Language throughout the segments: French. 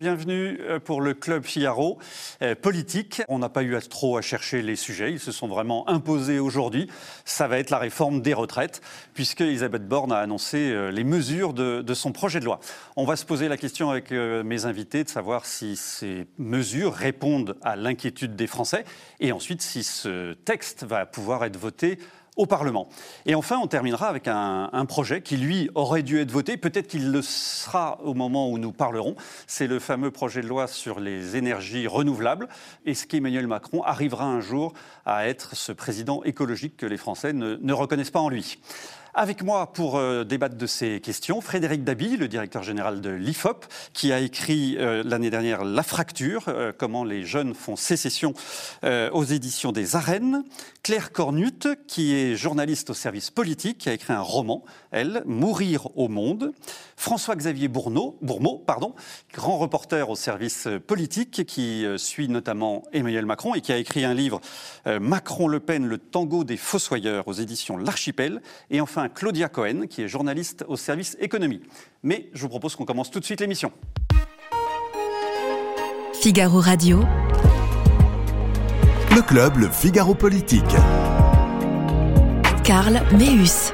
Bienvenue euh, pour le Club Figaro euh, politique. On n'a pas eu trop à chercher les sujets, ils se sont vraiment imposés aujourd'hui. Ça va être la réforme des retraites, puisque Elisabeth Borne a annoncé euh, les mesures de, son projet de loi. On va se poser la question avec mes invités de savoir si ces mesures répondent à l'inquiétude des Français et ensuite si ce texte va pouvoir être voté au Parlement. Et enfin, on terminera avec un, projet qui, lui, aurait dû être voté. Peut-être qu'il le sera au moment où nous parlerons. C'est le fameux projet de loi sur les énergies renouvelables. Est-ce qu'Emmanuel Macron arrivera un jour à être ce président écologique que les Français ne, ne reconnaissent pas en lui avec moi pour euh, débattre de ces questions, Frédéric Dabi, le directeur général de l'IFOP, qui a écrit euh, l'année dernière La fracture, euh, comment les jeunes font sécession aux éditions des Arènes. Claire Cornut, qui est journaliste au service politique, qui a écrit un roman, elle, Mourir au monde. François-Xavier Bourneau, pardon, grand reporter au service politique, qui suit notamment Emmanuel Macron et qui a écrit un livre Macron-Le Pen, le tango des fossoyeurs aux éditions L'Archipel. Et enfin, Claudia Cohen, qui est journaliste au service économie. Mais je vous propose qu'on commence tout de suite l'émission. Figaro Radio. Le club, le Figaro Politique. Karl Meus.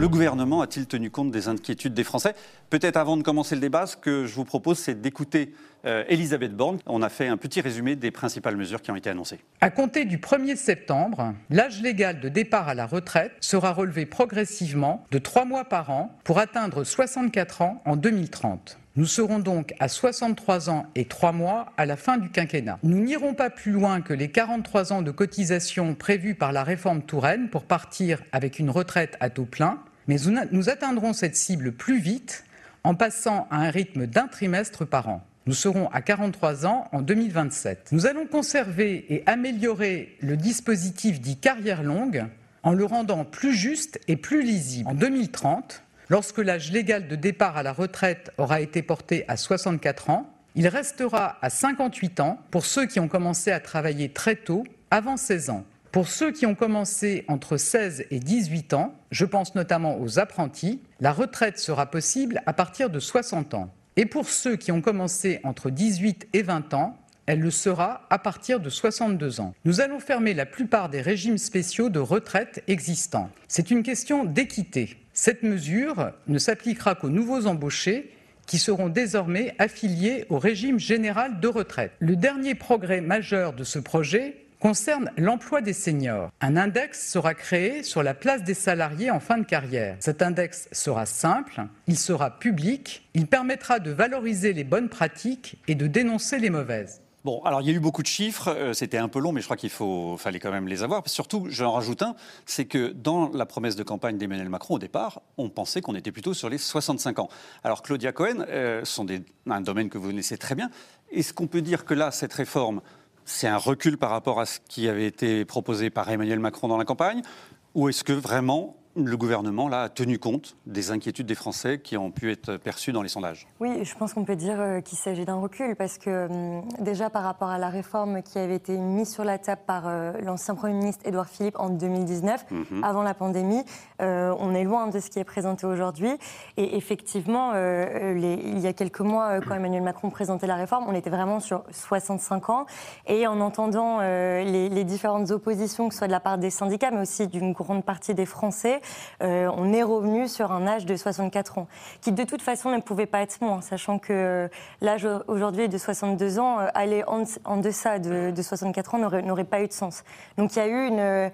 Le gouvernement a-t-il tenu compte des inquiétudes des Français? Peut-être avant de commencer le débat, ce que je vous propose, c'est d'écouter euh, Elisabeth Borne. On a fait un petit résumé des principales mesures qui ont été annoncées. À compter du 1er septembre, l'âge légal de départ à la retraite sera relevé progressivement de 3 mois par an pour atteindre 64 ans en 2030. Nous serons donc à 63 ans et 3 mois à la fin du quinquennat. Nous n'irons pas plus loin que les 43 ans de cotisation prévus par la réforme Touraine pour partir avec une retraite à taux plein, mais nous atteindrons cette cible plus vite en passant à un rythme d'un trimestre par an. Nous serons à 43 ans en 2027. Nous allons conserver et améliorer le dispositif dit carrière longue en le rendant plus juste et plus lisible. En 2030, lorsque l'âge légal de départ à la retraite aura été porté à 64 ans, il restera à 58 ans pour ceux qui ont commencé à travailler très tôt, avant 16 ans. Pour ceux qui ont commencé entre 16 et 18 ans, je pense notamment aux apprentis, la retraite sera possible à partir de 60 ans. Et pour ceux qui ont commencé entre 18 et 20 ans, elle le sera à partir de 62 ans. Nous allons fermer la plupart des régimes spéciaux de retraite existants. C'est une question d'équité. Cette mesure ne s'appliquera qu'aux nouveaux embauchés qui seront désormais affiliés au régime général de retraite. Le dernier progrès majeur de ce projet concerne l'emploi des seniors. Un index sera créé sur la place des salariés en fin de carrière. Cet index sera simple, il sera public, il permettra de valoriser les bonnes pratiques et de dénoncer les mauvaises. Bon, alors il y a eu beaucoup de chiffres, euh, c'était un peu long, mais je crois qu'il fallait quand même les avoir. Surtout, j'en rajoute un, c'est que dans la promesse de campagne d'Emmanuel Macron, au départ, on pensait qu'on était plutôt sur les 65 ans. Alors Claudia Cohen, euh, sont un domaine que vous connaissez très bien. Est-ce qu'on peut dire que là, cette réforme c'est un recul par rapport à ce qui avait été proposé par Emmanuel Macron dans la campagne Ou est-ce que vraiment le gouvernement là, a tenu compte des inquiétudes des Français qui ont pu être perçues dans les sondages Oui, je pense qu'on peut dire euh, qu'il s'agit d'un recul parce que hum, déjà par rapport à la réforme qui avait été mise sur la table par euh, l'ancien Premier ministre Édouard Philippe en 2019, mhm. avant la pandémie, euh, on est loin de ce qui est présenté aujourd'hui. Et effectivement, il y a quelques mois, quand Emmanuel Macron présentait la réforme, on était vraiment sur 65 ans. Et en entendant les, les différentes oppositions, que ce soit de la part des syndicats, mais aussi d'une grande partie des Français, euh, on est revenu sur un âge de 64 ans, qui de toute façon ne pouvait pas être moins, sachant que euh, l'âge aujourd'hui de 62 ans, euh, aller en, deçà de, 64 ans n'aurait pas eu de sens. Donc il y a eu une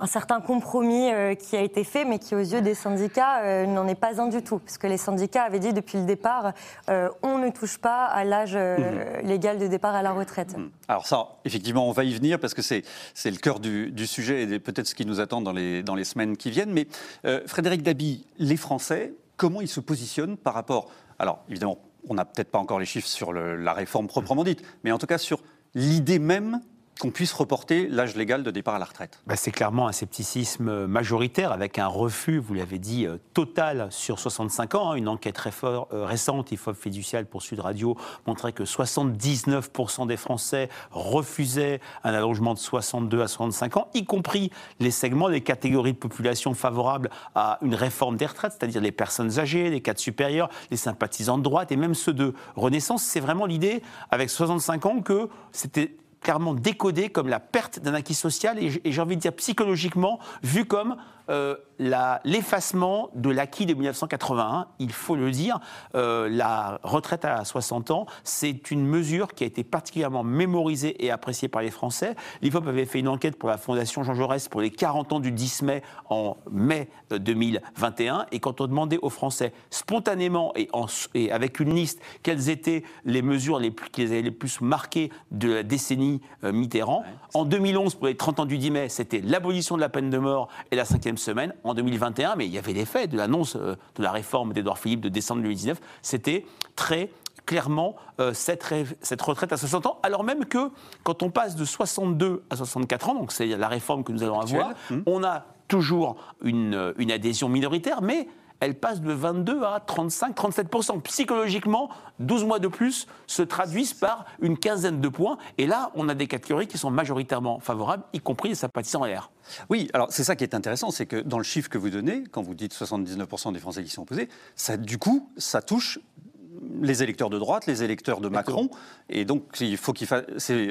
un certain compromis qui a été fait, mais qui, aux yeux des syndicats, n'en est pas un du tout. Parce que les syndicats avaient dit depuis le départ, on ne touche pas à l'âge mmh. légal de départ à la retraite. Mmh. Alors ça, effectivement, on va y venir parce que c'est le cœur du, sujet et peut-être ce qui nous attend dans les, dans les semaines qui viennent. Mais euh, Frédéric Dabi, les Français, comment ils se positionnent par rapport... Alors, évidemment, on n'a peut-être pas encore les chiffres sur la réforme proprement dite, mais en tout cas sur l'idée même qu'on puisse reporter l'âge légal de départ à la retraite bah, C'est clairement un scepticisme majoritaire avec un refus, vous l'avez dit, euh, total sur 65 ans. Hein. Une enquête euh, récente, IFOP fiduciale pour Sud Radio, montrait que 79% des Français refusaient un allongement de 62 à 65 ans, y compris les segments, les catégories de population favorables à une réforme des retraites, c'est-à-dire les personnes âgées, les cadres supérieurs, les sympathisants de droite et même ceux de Renaissance. C'est vraiment l'idée, avec 65 ans, que c'était clairement décodé comme la perte d'un acquis social et, j'ai envie de dire psychologiquement vu comme euh, l'effacement de l'acquis de 1981, il faut le dire. Euh, la retraite à 60 ans, c'est une mesure qui a été particulièrement mémorisée et appréciée par les Français. L'IFOP avait fait une enquête pour la Fondation Jean Jaurès pour les 40 ans du 10 mai en mai 2021. Euh, et quand on demandait aux Français spontanément et, et avec une liste quelles étaient les mesures les plus, qui les avaient les plus marquées de la décennie Mitterrand, en 2011, pour les 30 ans du 10 mai, c'était l'abolition de la peine de mort et la semaine. En 2021, mais il y avait les faits de l'annonce euh, de la réforme d'Edouard Philippe de décembre 2019, c'était très clairement euh, cette, cette, retraite à 60 ans, alors même que quand on passe de 62 à 64 ans, donc c'est la réforme que nous allons avoir, hum. on a toujours une, une adhésion minoritaire, mais elle passe de 22 à 35-37%. Psychologiquement, 12 mois de plus se traduisent par une quinzaine de points. Et là, on a des catégories qui sont majoritairement favorables, y compris les sympathisants LR. Oui, alors c'est ça qui est intéressant, c'est que dans le chiffre que vous donnez, quand vous dites 79% des Français qui sont opposés, ça, du coup, ça touche les électeurs de droite, les électeurs de Macron, et donc il faut qu'il fasse.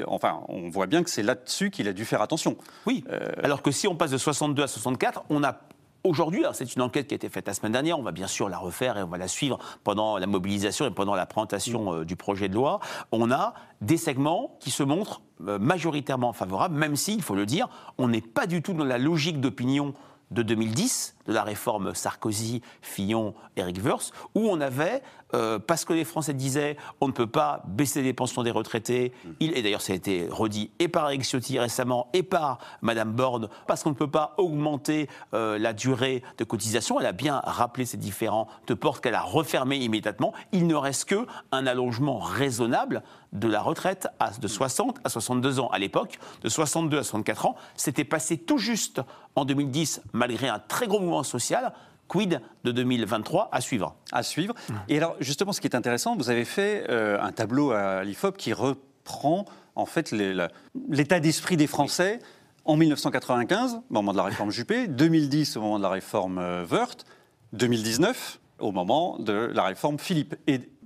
Enfin, on voit bien que c'est là-dessus qu'il a dû faire attention. Oui. Euh, alors que si on passe de 62 à 64, on a Aujourd'hui, c'est une enquête qui a été faite la semaine dernière, on va bien sûr la refaire et on va la suivre pendant la mobilisation et pendant la présentation euh, du projet de loi. On a des segments qui se montrent euh, majoritairement favorables, même si, il faut le dire, on n'est pas du tout dans la logique d'opinion de 2010, de la réforme Sarkozy, Fillon, Eric Woerth, où on avait, euh, parce que les Français disaient on ne peut pas baisser les pensions des retraités, et d'ailleurs ça a été redit et par Eric Ciotti récemment et par Madame Borne, parce qu'on ne peut pas augmenter euh, la durée de cotisation, elle a bien rappelé ces différentes portes qu'elle a refermées immédiatement, il ne reste que un allongement raisonnable de la retraite de 60 à 62 ans. À l'époque, de 62 à 64 ans, c'était passé tout juste en 2010, malgré un très gros mouvement social. Quid de 2023 à suivre? À suivre. Et alors, justement, ce qui est intéressant, vous avez fait euh, un tableau à l'IFOP qui reprend en fait l'état d'esprit des Français en 1995, au moment de la réforme Juppé, 2010 au moment de la réforme euh, Wörth, 2019 au moment de la réforme Philippe,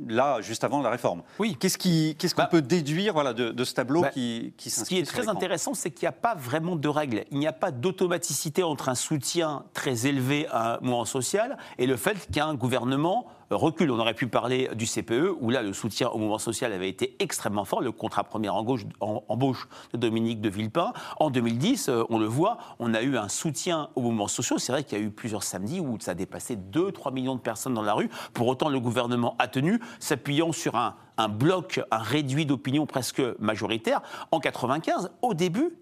là, juste avant la réforme. Oui. Qu'est-ce qu'on bah, peut déduire voilà, de, ce tableau bah, qui, qui Ce qui est très intéressant, c'est qu'il n'y a pas vraiment de règles. Il n'y a pas d'automaticité entre un soutien très élevé à un mouvement social et le fait qu'un gouvernement recule. On aurait pu parler du CPE, où là, le soutien au mouvement social avait été extrêmement fort, le contrat première embauche de Dominique de Villepin. En 2010, euh, on le voit, on a eu un soutien au mouvement social. C'est vrai qu'il y a eu plusieurs samedis où ça a dépassé 2-3 millions de personnes dans la rue. Pour autant, le gouvernement a tenu, s'appuyant sur un, un bloc, un réduit d'opinion presque majoritaire. En 95, au début,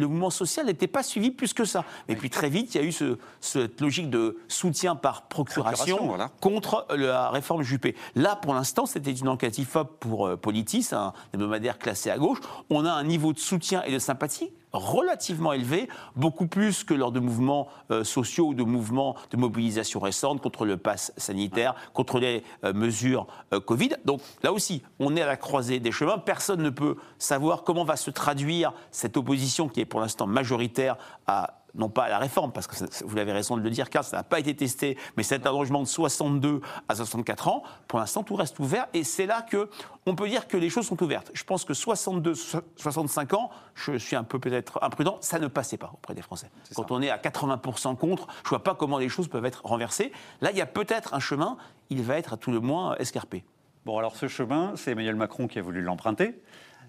le mouvement social n'était pas suivi plus que ça. Et puis très vite, il y a eu cette logique de soutien par procuration, contre la réforme Juppé. Là, pour l'instant, c'était une enquête IFOP pour euh, Politis, un hebdomadaire classé à gauche. On a un niveau de soutien et de sympathie relativement élevé, beaucoup plus que lors de mouvements euh, sociaux ou de mouvements de mobilisation récente contre le pass sanitaire, contre les euh, mesures euh, Covid. Donc là aussi, on est à la croisée des chemins. Personne ne peut savoir comment va se traduire cette opposition qui est pour l'instant majoritaire à non pas à la réforme, parce que vous avez raison de le dire, car ça n'a pas été testé, mais cet allongement de 62 à 64 ans, pour l'instant, tout reste ouvert. Et c'est là que on peut dire que les choses sont ouvertes. Je pense que 62, 65 ans, je suis un peu peut-être imprudent, ça ne passait pas auprès des Français. Quand on est à 80% contre, je ne vois pas comment les choses peuvent être renversées. Là, il y a peut-être un chemin, il va être à tout le moins escarpé. Bon, alors ce chemin, c'est Emmanuel Macron qui a voulu l'emprunter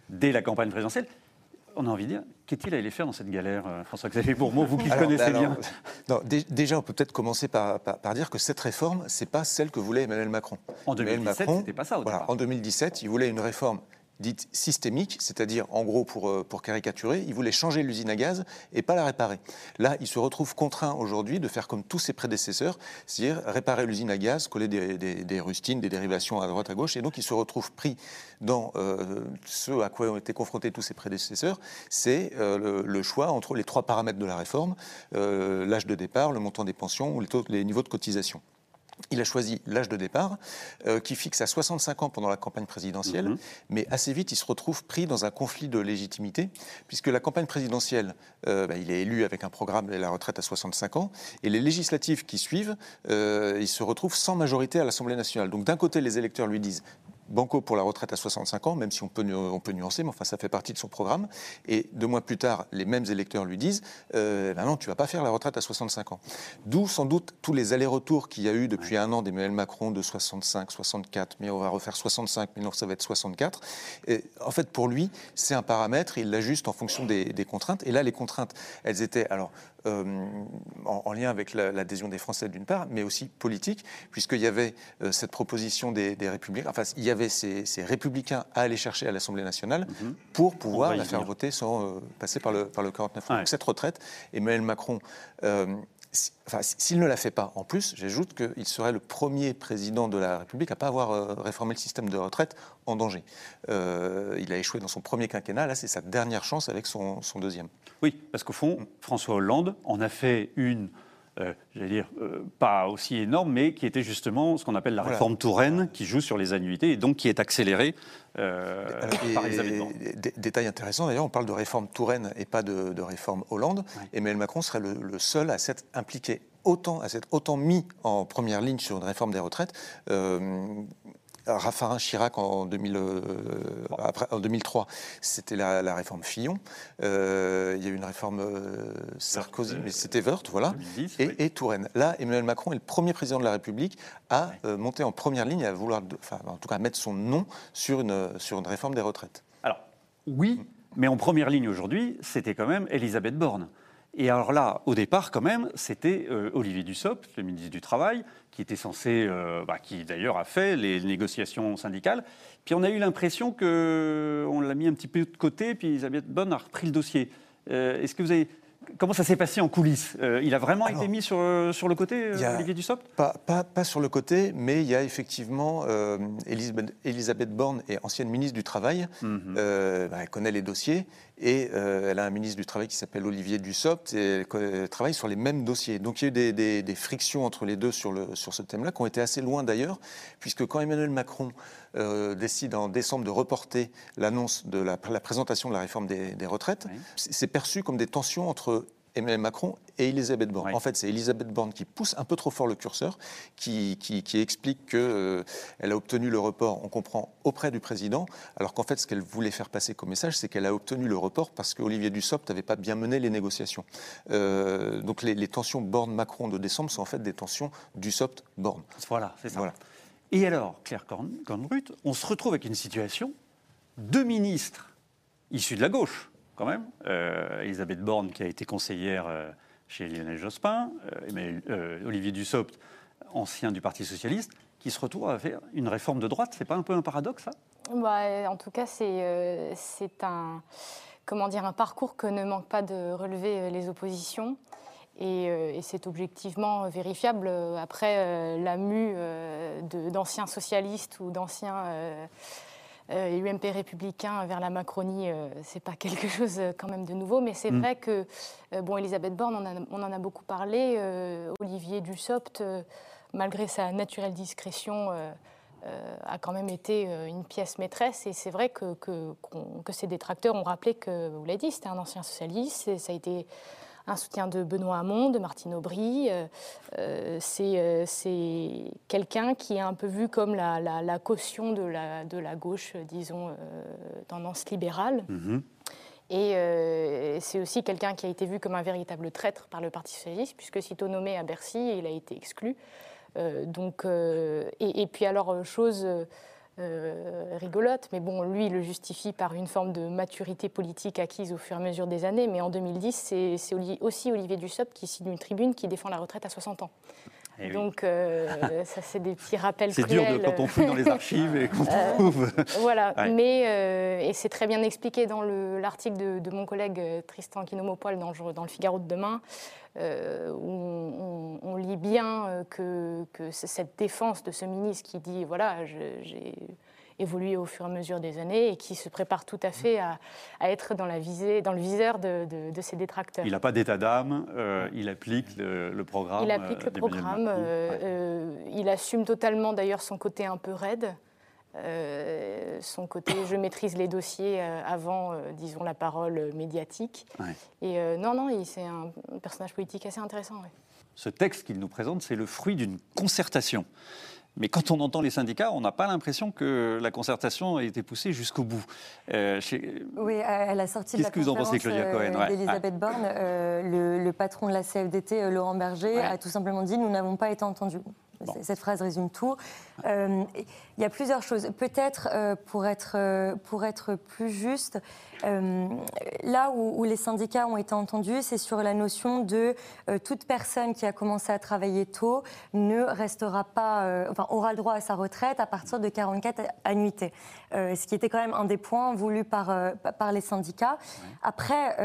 dès la campagne présidentielle on a envie de dire, qu'est-il allé faire dans cette galère, euh, François-Xavier Bourmont, vous qui le connaissez bien Déjà, on peut peut-être commencer par, dire que cette réforme, ce n'est pas celle que voulait Emmanuel Macron. En 2017, c'était pas ça au En 2017, il voulait une réforme dite systémique, c'est-à-dire, en gros, pour, euh, caricaturer, il voulait changer l'usine à gaz et pas la réparer. Là, il se retrouve contraint aujourd'hui de faire comme tous ses prédécesseurs, c'est-à-dire réparer l'usine à gaz, coller des, rustines, des dérivations à droite à gauche, et donc il se retrouve pris dans euh, ce à quoi ont été confrontés tous ses prédécesseurs, c'est euh, le, choix entre les trois paramètres de la réforme, l'âge de départ, le montant des pensions ou les niveaux de cotisation. Il a choisi l'âge de départ, euh, qui fixe à 65 ans pendant la campagne présidentielle, mhm. mais assez vite, il se retrouve pris dans un conflit de légitimité, puisque la campagne présidentielle, euh, bah, il est élu avec un programme de la retraite à 65 ans, et les législatives qui suivent, euh, il se retrouve sans majorité à l'Assemblée nationale. Donc d'un côté, les électeurs lui disent Banco pour la retraite à 65 ans, même si on peut, nuancer, mais enfin ça fait partie de son programme. Et deux mois plus tard, les mêmes électeurs lui disent ben non, tu vas pas faire la retraite à 65 ans. D'où sans doute tous les allers-retours qu'il y a eu depuis un an d'Emmanuel Macron de 65, 64, mais on va refaire 65, mais non, ça va être 64. Et en fait, pour lui, c'est un paramètre, il l'ajuste en fonction des, des, contraintes. Et là, les contraintes, elles étaient alors euh, en, lien avec l'adhésion des Français d'une part, mais aussi politique, puisqu'il y avait euh, cette proposition des, républicains, enfin il y avait ces, républicains à aller chercher à l'Assemblée nationale mhm. pour pouvoir la faire voter sans euh, passer par le, par le 49. Donc cette retraite, Emmanuel Macron s'il ne la fait pas, en plus, j'ajoute qu'il serait le premier président de la République à ne pas avoir euh, réformé le système de retraite en danger. Euh, il a échoué dans son premier quinquennat, là c'est sa dernière chance avec son deuxième. Oui, parce qu'au fond, François Hollande en a fait une euh, j'allais dire, euh, pas aussi énorme, mais qui était justement ce qu'on appelle la réforme Touraine, qui joue sur les annuités et donc qui est accélérée euh, par Elisabeth Borne. Détail intéressant d'ailleurs, on parle de réforme Touraine et pas de, réforme Hollande. Emmanuel Macron serait le, seul à s'être impliqué autant, à s'être autant mis en première ligne sur une réforme des retraites. Raffarin Chirac en, 2000, euh, en 2003, c'était la, réforme Fillon. Euh, il y a eu une réforme euh, Sarkozy, mais c'était Wörth, voilà, et, Touraine. Là, Emmanuel Macron est le premier président de la République à monter en première ligne, à vouloir, enfin, en tout cas, mettre son nom sur une, sur une réforme des retraites. Alors, oui, mais en première ligne aujourd'hui, c'était quand même Elisabeth Borne. Et alors là, au départ, quand même, c'était Olivier Dussopt, le ministre du Travail, qui était censé, euh, bah, qui d'ailleurs a fait les négociations syndicales. Puis on a eu l'impression qu'on l'a mis un petit peu de côté, puis Elisabeth Bonne a repris le dossier. Euh, est-ce que vous avez Comment ça s'est passé en coulisses euh, Il a vraiment été mis sur, sur le côté, Olivier Dussopt? pas, pas, pas, sur le côté, mais il y a effectivement Elisabeth, Elisabeth, Borne est ancienne ministre du Travail. Mhm. Bah, elle connaît les dossiers. Et euh, elle a un ministre du Travail qui s'appelle Olivier Dussopt et elle travaille sur les mêmes dossiers. Donc il y a eu des, frictions entre les deux sur, le, sur ce thème-là, qui ont été assez loin d'ailleurs, puisque quand Emmanuel Macron euh, décide en décembre de reporter l'annonce de la, présentation de la réforme des, retraites, c'est perçu comme des tensions entre Emmanuel Macron et Elisabeth Borne. En fait, c'est Elisabeth Borne qui pousse un peu trop fort le curseur, qui, qui, explique qu'elle euh, a obtenu le report, on comprend, auprès du président, alors qu'en fait, ce qu'elle voulait faire passer comme message, c'est qu'elle a obtenu le report parce qu'Olivier Dussopt n'avait pas bien mené les négociations. Euh, donc les, tensions Borne-Macron de décembre sont en fait des tensions Dussopt-Borne. Voilà, c'est ça. Voilà. Et alors, Claire Cornbrut, on se retrouve avec une situation, deux ministres issus de la gauche, quand même. Euh, Elisabeth Borne, qui a été conseillère euh, chez Lionel Jospin, euh, Olivier Dussopt, ancien du Parti Socialiste, qui se retrouve à faire une réforme de droite. C'est pas un peu un paradoxe, ça? Bah, En tout cas, c'est un, comment dire, un parcours que ne manque pas de relever les oppositions. Et, c'est objectivement vérifiable. Après la mue d'anciens socialistes ou d'anciens euh, UMP républicain vers la Macronie, ce euh, c'est pas quelque chose euh, quand même de nouveau, mais c'est mm. vrai que, bon, Elisabeth Borne, on, en a beaucoup parlé, Olivier Dussopt, malgré sa naturelle discrétion, a quand même été une pièce maîtresse. Et c'est vrai que, que, que, ses détracteurs ont rappelé que, vous l'avez dit, c'était un ancien socialiste, ça a été un soutien de Benoît Hamon, de Martine Aubry. Euh, euh, euh, c'est quelqu'un qui est un peu vu comme la, caution de la, de la gauche, disons, tendance libérale. Mhm. Et c'est aussi quelqu'un qui a été vu comme un véritable traître par le Parti socialiste, puisque sitôt nommé à Bercy, il a été exclu. donc, et, et, puis alors, chose euh, rigolote, mais bon, lui, il le justifie par une forme de maturité politique acquise au fur et à mesure des années. Mais en 2010, c'est aussi Olivier Dussopt qui signe une tribune qui défend la retraite à 60 ans. Eh. Donc, euh, ça, c'est des petits rappels C'est dur de, quand on fouille dans les archives et qu'on Euh, trouve. Voilà, Ouais. mais euh, et c'est très bien expliqué dans le- l'article de, de mon collègue euh, Tristan Quinomopol dans, le jour- dans le Figaro de demain, où on, lit bien que, cette défense de ce ministre qui dit voilà, je- j'ai évolué au fur et à mesure des années et qui se prépare tout à fait à, à être dans, la visée, dans le viseur de, de- de ses détracteurs. Il n'a pas d'état d'âme, euh, il applique le, le programme. Il applique euh, le d'Emmanuel programme. Euh, Ouais. euh, il assume totalement d'ailleurs son côté un peu raide. euh, son côté je maîtrise les dossiers euh, avant, euh, disons, la parole médiatique. Ouais. Et euh, non, non, c'est un personnage politique assez intéressant. ouais. Ce texte qu'il nous présente, c'est le fruit d'une concertation. Mais quand on entend les syndicats, on n'a pas l'impression que la concertation a été poussée jusqu'au bout. Euh, chez- Oui, à la sortie de la Qu'est-ce que vous en pensez, conférence, Claudia euh, Cohen Ouais, d'Elisabeth Borne, euh, le, le patron de la CFDT, euh, Laurent Berger, Ouais. a tout simplement dit « nous n'avons pas été entendus ». Bon. Cette phrase résume tout. Euh, Il y a plusieurs choses. Peut-être, euh, pour, être, euh, pour être plus juste, euh, là où, où les syndicats ont été entendus, c'est sur la notion de toute personne qui a commencé à travailler tôt ne restera pas, enfin, aura le droit à sa retraite à partir de 44 annuités. Ce qui était quand même un des points voulus par, par les syndicats. Après,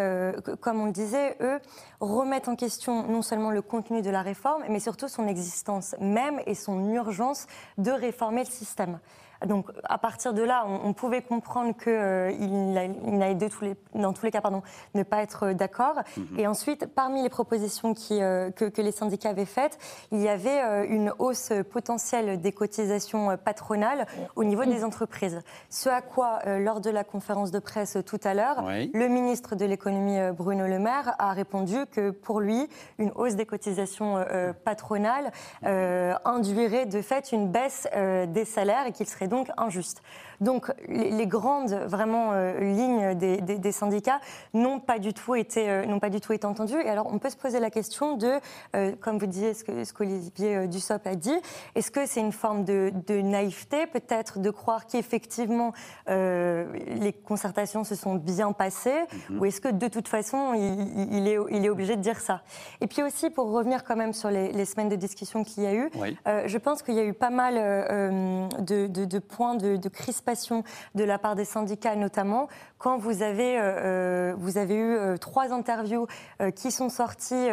comme on le disait, eux remettent en question non seulement le contenu de la réforme, mais surtout son existence même et son urgence de réformer le système. Donc, à partir de là, on, on pouvait comprendre qu'il tous les, dans tous les cas pardon, ne pas être euh, d'accord. Et ensuite, parmi les propositions qui, euh, que, que les syndicats avaient faites, il y avait euh, une hausse potentielle des cotisations euh, patronales au niveau des entreprises. Ce à quoi, euh, lors de la conférence de presse tout à l'heure, Oui. le ministre de l'économie euh, Bruno Le Maire a répondu que pour lui, une hausse des cotisations euh, patronales euh, induirait de fait une baisse euh, des salaires et qu'il serait donc injuste. Donc les, les grandes vraiment euh, lignes des, des- des syndicats n'ont pas du tout été euh, n'ont pas du tout été entendues. Et alors on peut se poser la question de, euh, comme vous disiez, ce que ce qu'Olivier Dussopt a dit, est-ce que c'est une forme de, de naïveté peut-être de croire qu'effectivement les concertations se sont bien passées, ou est-ce que de toute façon il, est, il est obligé de dire ça? Et puis aussi pour revenir quand même sur les, les semaines de discussion qu'il y a eu, Oui. je pense qu'il y a eu pas mal de, de- de points de, de crispation de la part des syndicats, notamment quand vous avez, euh, euh, vous avez eu euh, trois interviews qui sont sorties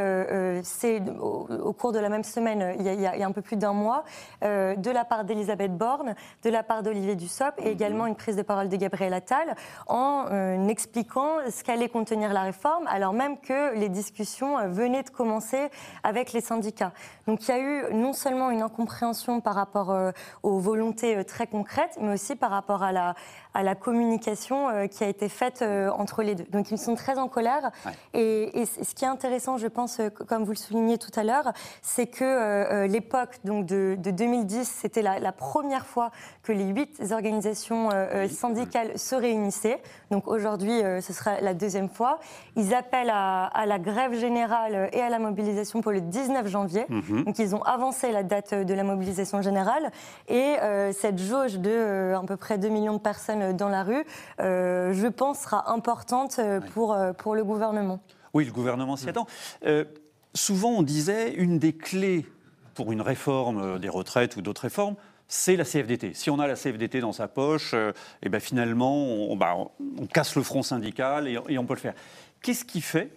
c'est au, cours de la même semaine, il y a, un peu plus d'un mois, de la part d'Elisabeth Borne, de la part d'Olivier Dussopt et également une prise de parole de Gabriel Attal en expliquant ce qu'allait contenir la réforme, alors même que les discussions venaient de commencer avec les syndicats. Donc il y a eu non seulement une incompréhension par rapport aux volontés très concrètes, mais aussi par rapport à la, à la communication euh, qui a été faite euh, entre les deux. Donc ils sont très en colère. Ouais. Et, ce qui est intéressant, je pense, euh, comme vous le soulignez tout à l'heure, c'est que euh, l'époque donc de, de 2010, c'était la, la première fois que les huit organisations euh, syndicales se réunissaient. Donc aujourd'hui, euh, ce sera la deuxième fois. Ils appellent à, à la grève générale et à la mobilisation pour le 19 janvier. Donc ils ont avancé la date de la mobilisation générale. Et cette jauge de à peu près 2 millions de personnes dans la rue, euh, je pense, sera importante euh, pour, euh, pour le gouvernement. Oui, le gouvernement s'y attend. Euh, souvent, on disait une des clés pour une réforme euh, des retraites ou d'autres réformes, c'est la CFDT. Si on a la CFDT dans sa poche, euh, eh ben finalement, on, bah, on- on casse le front syndical et, et on peut le faire. Qu'est-ce qui fait,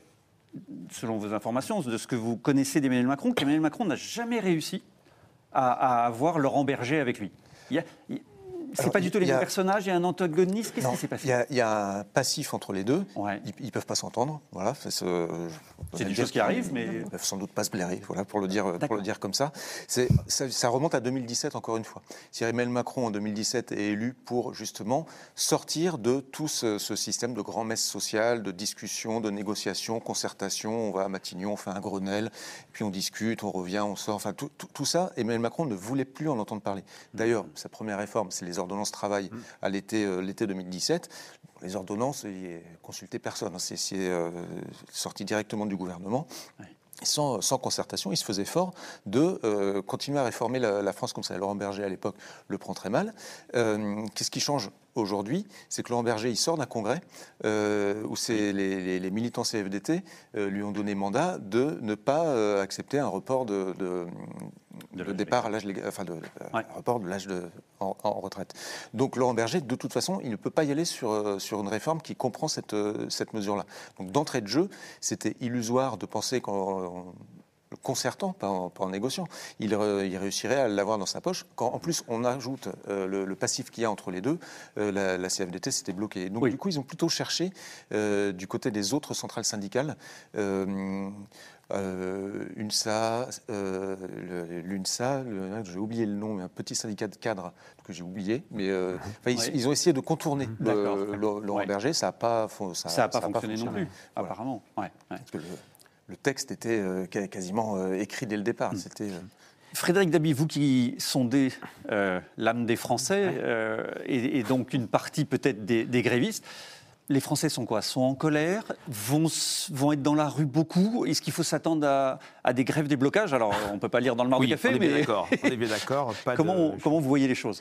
selon vos informations, de ce que vous connaissez d'Emmanuel Macron, qu'Emmanuel Macron n'a jamais réussi à, à avoir Laurent Berger avec lui? Il y a- il- C'est pas du tout les mêmes personnages, il y a un antagoniste. Qu'est-ce qui s'est passé il y, a, il y a un passif entre les deux. Ouais. Ils ne peuvent pas s'entendre. Voilà. C'est ce- C'est des choses qui arrivent, mais- Ils ne peuvent sans doute pas se blairer, voilà, pour, le dire, pour le dire comme ça. Ça. Ça remonte à 2017, encore une fois. Si Emmanuel Macron, en 2017, est élu pour justement sortir de tout ce, ce système de grand-messe sociale, de discussion, de négociation, concertation. On va à Matignon, on fait un Grenelle, puis on discute, on revient, on sort. Enfin, tout, tout- tout ça, Emmanuel Macron ne voulait plus en entendre parler. D'ailleurs, sa première réforme, c'est les ordonnances travail à l'été euh, l'été 2017. Les ordonnances, il consulté personne. hein. C'est c'est, euh, sorti directement du gouvernement. Sans, sans concertation, il se faisait fort de euh, continuer à réformer la, la France comme ça. Laurent Berger, à l'époque, le prend très mal. Euh, Qu'est-ce qui change? Aujourd'hui, c'est que Laurent Berger, il sort d'un congrès euh, où les, les, militants CFDT euh, lui ont donné mandat de ne pas euh, accepter un report de, de, de départ à l'âge enfin de report de l'âge en, retraite. Donc Laurent Berger, de toute façon, il ne peut pas y aller sur sur une réforme qui comprend cette cette mesure-là. Donc d'entrée de jeu, c'était illusoire de penser qu'on concertant, pas en, négociant. Il, réussirait à l'avoir dans sa poche. Quand en plus on ajoute euh, le, passif qu'il y a entre les deux, euh, la, CFDT s'était bloquée. Donc du coup, ils ont plutôt cherché euh, du côté des autres centrales syndicales. UNSA, l'UNSA, j'ai oublié le nom, mais un petit syndicat de cadres que j'ai oublié, mais ils, ont essayé de contourner le, Laurent Berger, ça n'a pas, ça, pas, fonctionné non plus, apparemment le texte était euh, quasiment euh, écrit dès le départ. Hmm. C'était euh, Frédéric Dabi, vous qui sondez l'âme des Français et, donc une partie peut-être des, grévistes, les Français sont quoi? Sont en colère? Vont, vont être dans la rue beaucoup? Est-ce qu'il faut s'attendre à, des grèves, des blocages? Alors, on ne peut pas lire dans le marbre du café, on mais... on est bien d'accord. comment, comment vous voyez les choses?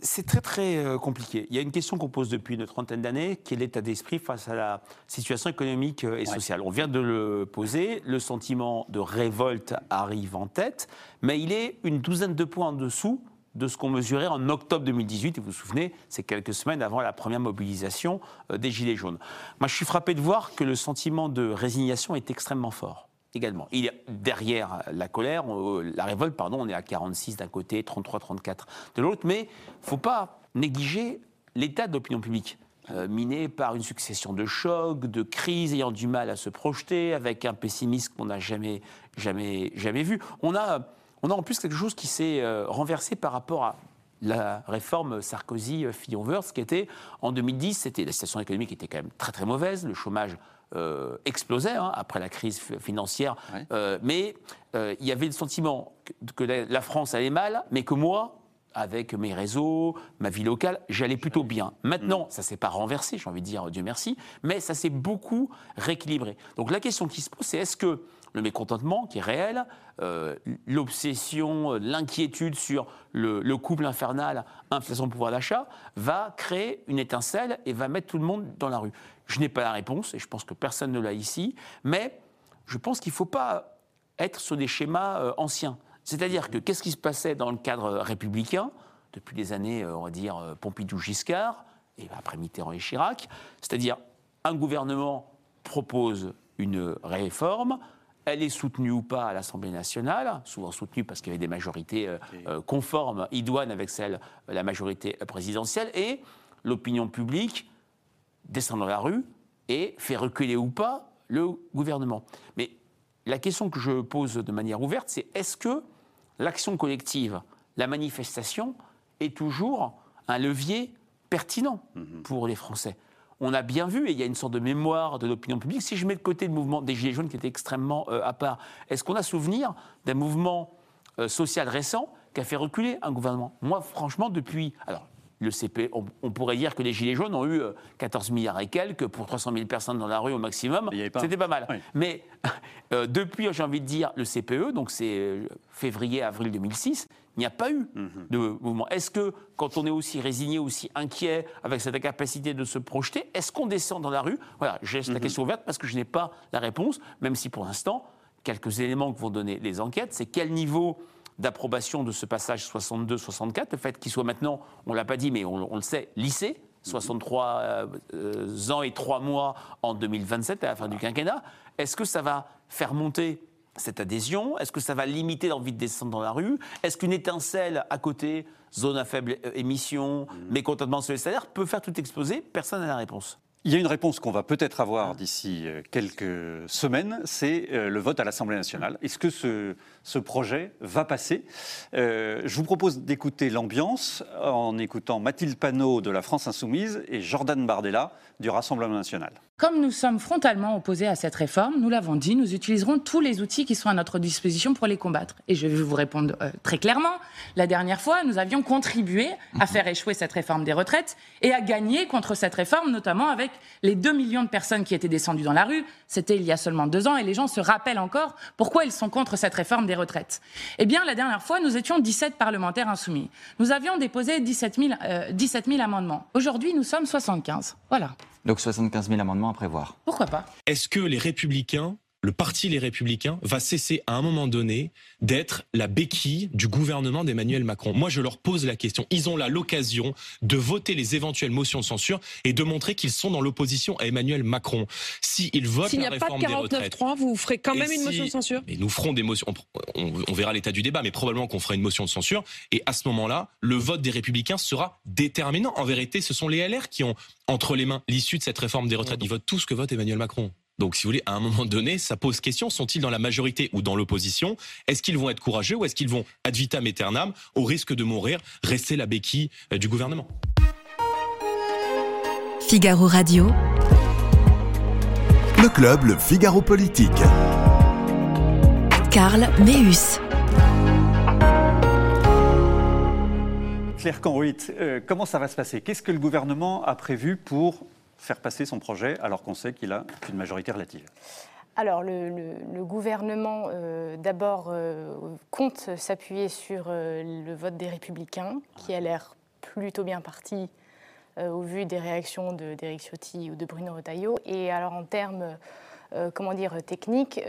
C'est très très euh, compliqué. Il y a une question qu'on pose depuis une trentaine d'années, qui est l'état d'esprit face à la situation économique euh, et sociale. On vient de le poser, le sentiment de révolte arrive en tête, mais il est une douzaine de points en dessous de ce qu'on mesurait en octobre 2018. Et vous vous souvenez, c'est quelques semaines avant la première mobilisation euh, des Gilets jaunes. Moi, je suis frappé de voir que le sentiment de résignation est extrêmement fort également. Il y a derrière la colère, la révolte, pardon, on est à 46 d'un côté, 33, 34 de l'autre, mais il ne faut pas négliger l'état de l'opinion publique. Euh, miné par une succession de chocs, de crises, ayant du mal à se projeter, avec un pessimisme qu'on n'a jamais, jamais, jamais vu. On a, on a en plus quelque chose qui s'est euh, renversé par rapport à la réforme Sarkozy-Fillon-Wörth, qui était en 2010, c'était la situation économique était quand même très très mauvaise, le chômage euh, explosait hein, après la crise financière. Euh, mais euh, il y avait le sentiment que, la, France allait mal, mais que moi, avec mes réseaux, ma vie locale, j'allais plutôt bien. Maintenant, mm. ça s'est pas renversé, j'ai envie de dire Dieu merci, mais ça s'est beaucoup rééquilibré. Donc la question qui se pose, c'est est-ce que le mécontentement qui est réel, l'obsession, l'inquiétude sur le, le, couple infernal, inflation pouvoir d'achat, va créer une étincelle et va mettre tout le monde dans la rue? Je n'ai pas la réponse, et je pense que personne ne l'a ici, mais je pense qu'il ne faut pas être sur des schémas euh, anciens. C'est-à-dire que qu'est-ce qui se passait dans le cadre républicain depuis les années, euh, on va dire, euh, Pompidou-Giscard, et après Mitterrand et Chirac? C'est-à-dire un gouvernement propose une réforme, elle est soutenue ou pas à l'Assemblée nationale, souvent soutenue parce qu'il y avait des majorités conformes, idoines avec celle de la majorité présidentielle, et l'opinion publique descend dans la rue et fait reculer ou pas le gouvernement. Mais la question que je pose de manière ouverte, c'est est-ce que l'action collective, la manifestation, est toujours un levier pertinent mhm. pour les Français? On a bien vu, et il y a une sorte de mémoire de l'opinion publique, si je mets de côté le mouvement des Gilets jaunes qui était extrêmement euh, à part, est-ce qu'on a souvenir d'un mouvement euh, social récent qui a fait reculer un gouvernement? Moi, franchement, depuis... Alors, le CP, on, pourrait dire que les Gilets jaunes ont eu 14 euh, milliards et quelques pour 300 000 personnes dans la rue au maximum. C'était pas mal. Mais euh, depuis, j'ai envie de dire, le CPE, donc c'est euh, février-avril 2006, il n'y a pas eu mhm. de mouvement. Est-ce que, quand on est aussi résigné, aussi inquiet, avec cette incapacité de se projeter, est-ce qu'on descend dans la rue? Voilà, j'ai la mhm. question ouverte parce que je n'ai pas la réponse, même si pour l'instant, quelques éléments que vont donner les enquêtes, c'est quel niveau d'approbation de ce passage 62-64, le fait qu'il soit maintenant, on ne l'a pas dit, mais on, le sait, lycée, 63 euh, ans et 3 mois en 2027, à la fin du quinquennat, est-ce que ça va faire monter cette adhésion? Est-ce que ça va limiter l'envie de descendre dans la rue? Est-ce qu'une étincelle à côté, zone à faible émission, mmh. mécontentement sur les salaires, peut faire tout exploser? Personne n'a la réponse. Il y a une réponse qu'on va peut-être avoir d'ici euh, quelques semaines, c'est euh, le vote à l'Assemblée nationale. Est-ce que ce, ce, projet va passer euh, Je vous propose d'écouter l'ambiance en écoutant Mathilde Panot de la France Insoumise et Jordan Bardella du Rassemblement national. Comme nous sommes frontalement opposés à cette réforme, nous l'avons dit, nous utiliserons tous les outils qui sont à notre disposition pour les combattre. Et je vais vous répondre très clairement. La dernière fois, nous avions contribué à faire échouer cette réforme des retraites et à gagner contre cette réforme, notamment avec les 2 millions de personnes qui étaient descendues dans la rue. C'était il y a seulement deux ans et les gens se rappellent encore pourquoi ils sont contre cette réforme des retraites. Eh bien, la dernière fois, nous étions 17 parlementaires insoumis. Nous avions déposé 17 000, euh, 17 000 amendements. Aujourd'hui, nous sommes 75. Voilà. Donc 75 000 amendements à prévoir. Pourquoi pas? Est-ce que les républicains le parti Les Républicains va cesser à un moment donné d'être la béquille du gouvernement d'Emmanuel Macron. Moi, je leur pose la question. Ils ont là l'occasion de voter les éventuelles motions de censure et de montrer qu'ils sont dans l'opposition à Emmanuel Macron. S'ils votent S'il n'y la a pas de réforme des retraites, 49.3, vous ferez quand même une si- motion de censure? Et nous ferons des motions. On, on- on verra l'état du débat, mais probablement qu'on fera une motion de censure. Et à ce moment-là, le vote des Républicains sera déterminant. En vérité, ce sont les LR qui ont entre les mains l'issue de cette réforme des retraites. Ils votent tout ce que vote Emmanuel Macron. Donc, si vous voulez, à un moment donné, ça pose question. Sont-ils dans la majorité ou dans l'opposition? Est-ce qu'ils vont être courageux ou est-ce qu'ils vont, ad vitam aeternam, au risque de mourir, rester la béquille euh, du gouvernement? Figaro Radio. Le club Le Figaro Politique. Karl Meus. Claire Canruit, euh, comment ça va se passer? Qu'est-ce que le gouvernement a prévu pour faire passer son projet alors qu'on sait qu'il a une majorité relative Alors, le, gouvernement, euh, d'abord, euh, compte s'appuyer sur euh, le vote des Républicains, qui a l'air plutôt bien parti au vu des réactions d'Éric Ciotti ou de Bruno Retailleau. Et alors, en termes, comment dire, techniques,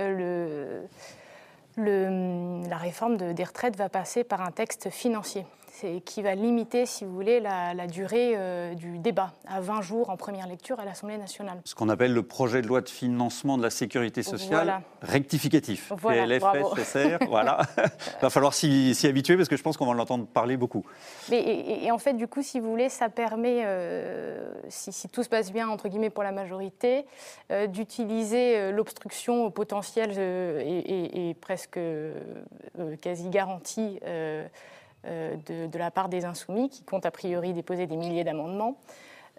la réforme de- des retraites va passer par un texte financier. C'est qui va limiter, si vous voulez, la, la durée euh, du débat à 20 jours en première lecture à l'Assemblée nationale. Ce qu'on appelle le projet de loi de financement de la sécurité sociale Voilà. rectificatif. Voilà, PLF, bravo. SSR, voilà. va falloir s'y s'y habituer parce que je pense qu'on va l'entendre parler beaucoup. Mais, et, et en fait, du coup, si vous voulez, ça permet, euh, si, si tout se passe bien, entre guillemets, pour la majorité, euh, d'utiliser l'obstruction potentielle et, et- et presque quasi garantie de, de la part des insoumis, qui comptent a priori déposer des milliers d'amendements.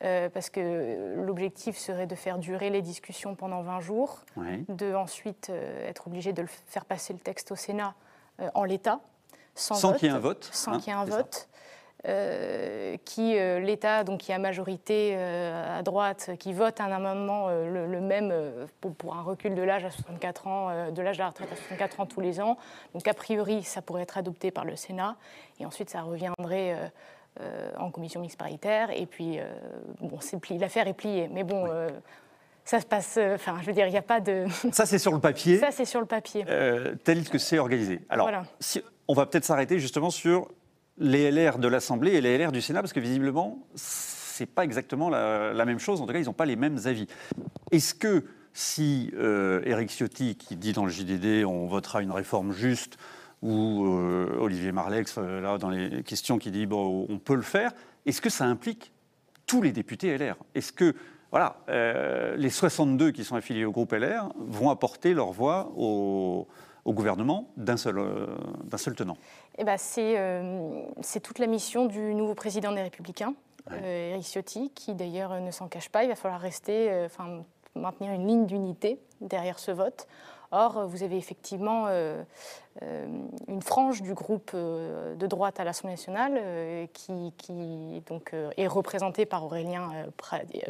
euh, parce que l'objectif serait de faire durer les discussions pendant 20 jours, Oui. de ensuite euh, être obligé de le faire passer le texte au Sénat euh, en l'état, sans, Sans vote, qu'il y ait un vote, sans hein, qu'il y ait un ça. Euh, qui euh, l'État, donc qui a majorité euh, à droite, qui vote un amendement le, le même pour, pour un recul de l'âge à 64 ans, de l'âge de la retraite à 64 ans tous les ans. Donc a priori, ça pourrait être adopté par le Sénat, et ensuite ça reviendrait. euh, en commission mixte paritaire, et puis euh, bon, l'affaire est pliée. Mais bon, euh, ça se passe. Enfin, je veux dire, il n'y a pas de. Ça, c'est sur le papier, Ça, c'est sur le papier. tel que c'est organisé. Alors, Voilà. si- on va peut-être s'arrêter justement sur les LR de l'Assemblée et les LR du Sénat, parce que visiblement, c'est pas exactement la, même chose. En tout cas, ils n'ont pas les mêmes avis. Est-ce que si euh, Éric Ciotti, qui dit dans le JDD, on votera une réforme juste, ou euh, Olivier Marlex, euh, là, dans les questions, qui dit, bon, on peut le faire, est-ce que ça implique tous les députés LR Est-ce que voilà, euh, les 62 qui sont affiliés au groupe LR vont apporter leur voix au, au gouvernement d'un seul, euh, d'un seul tenant Eh ben, c'est euh, c'est toute la mission du nouveau président des Républicains, euh, Éric Ciotti, qui d'ailleurs ne s'en cache pas. Il va falloir rester, enfin, maintenir une ligne d'unité derrière ce vote. Or, vous avez effectivement euh, euh, une frange du groupe euh, de droite à l'Assemblée nationale qui, donc, est représentée par Aurélien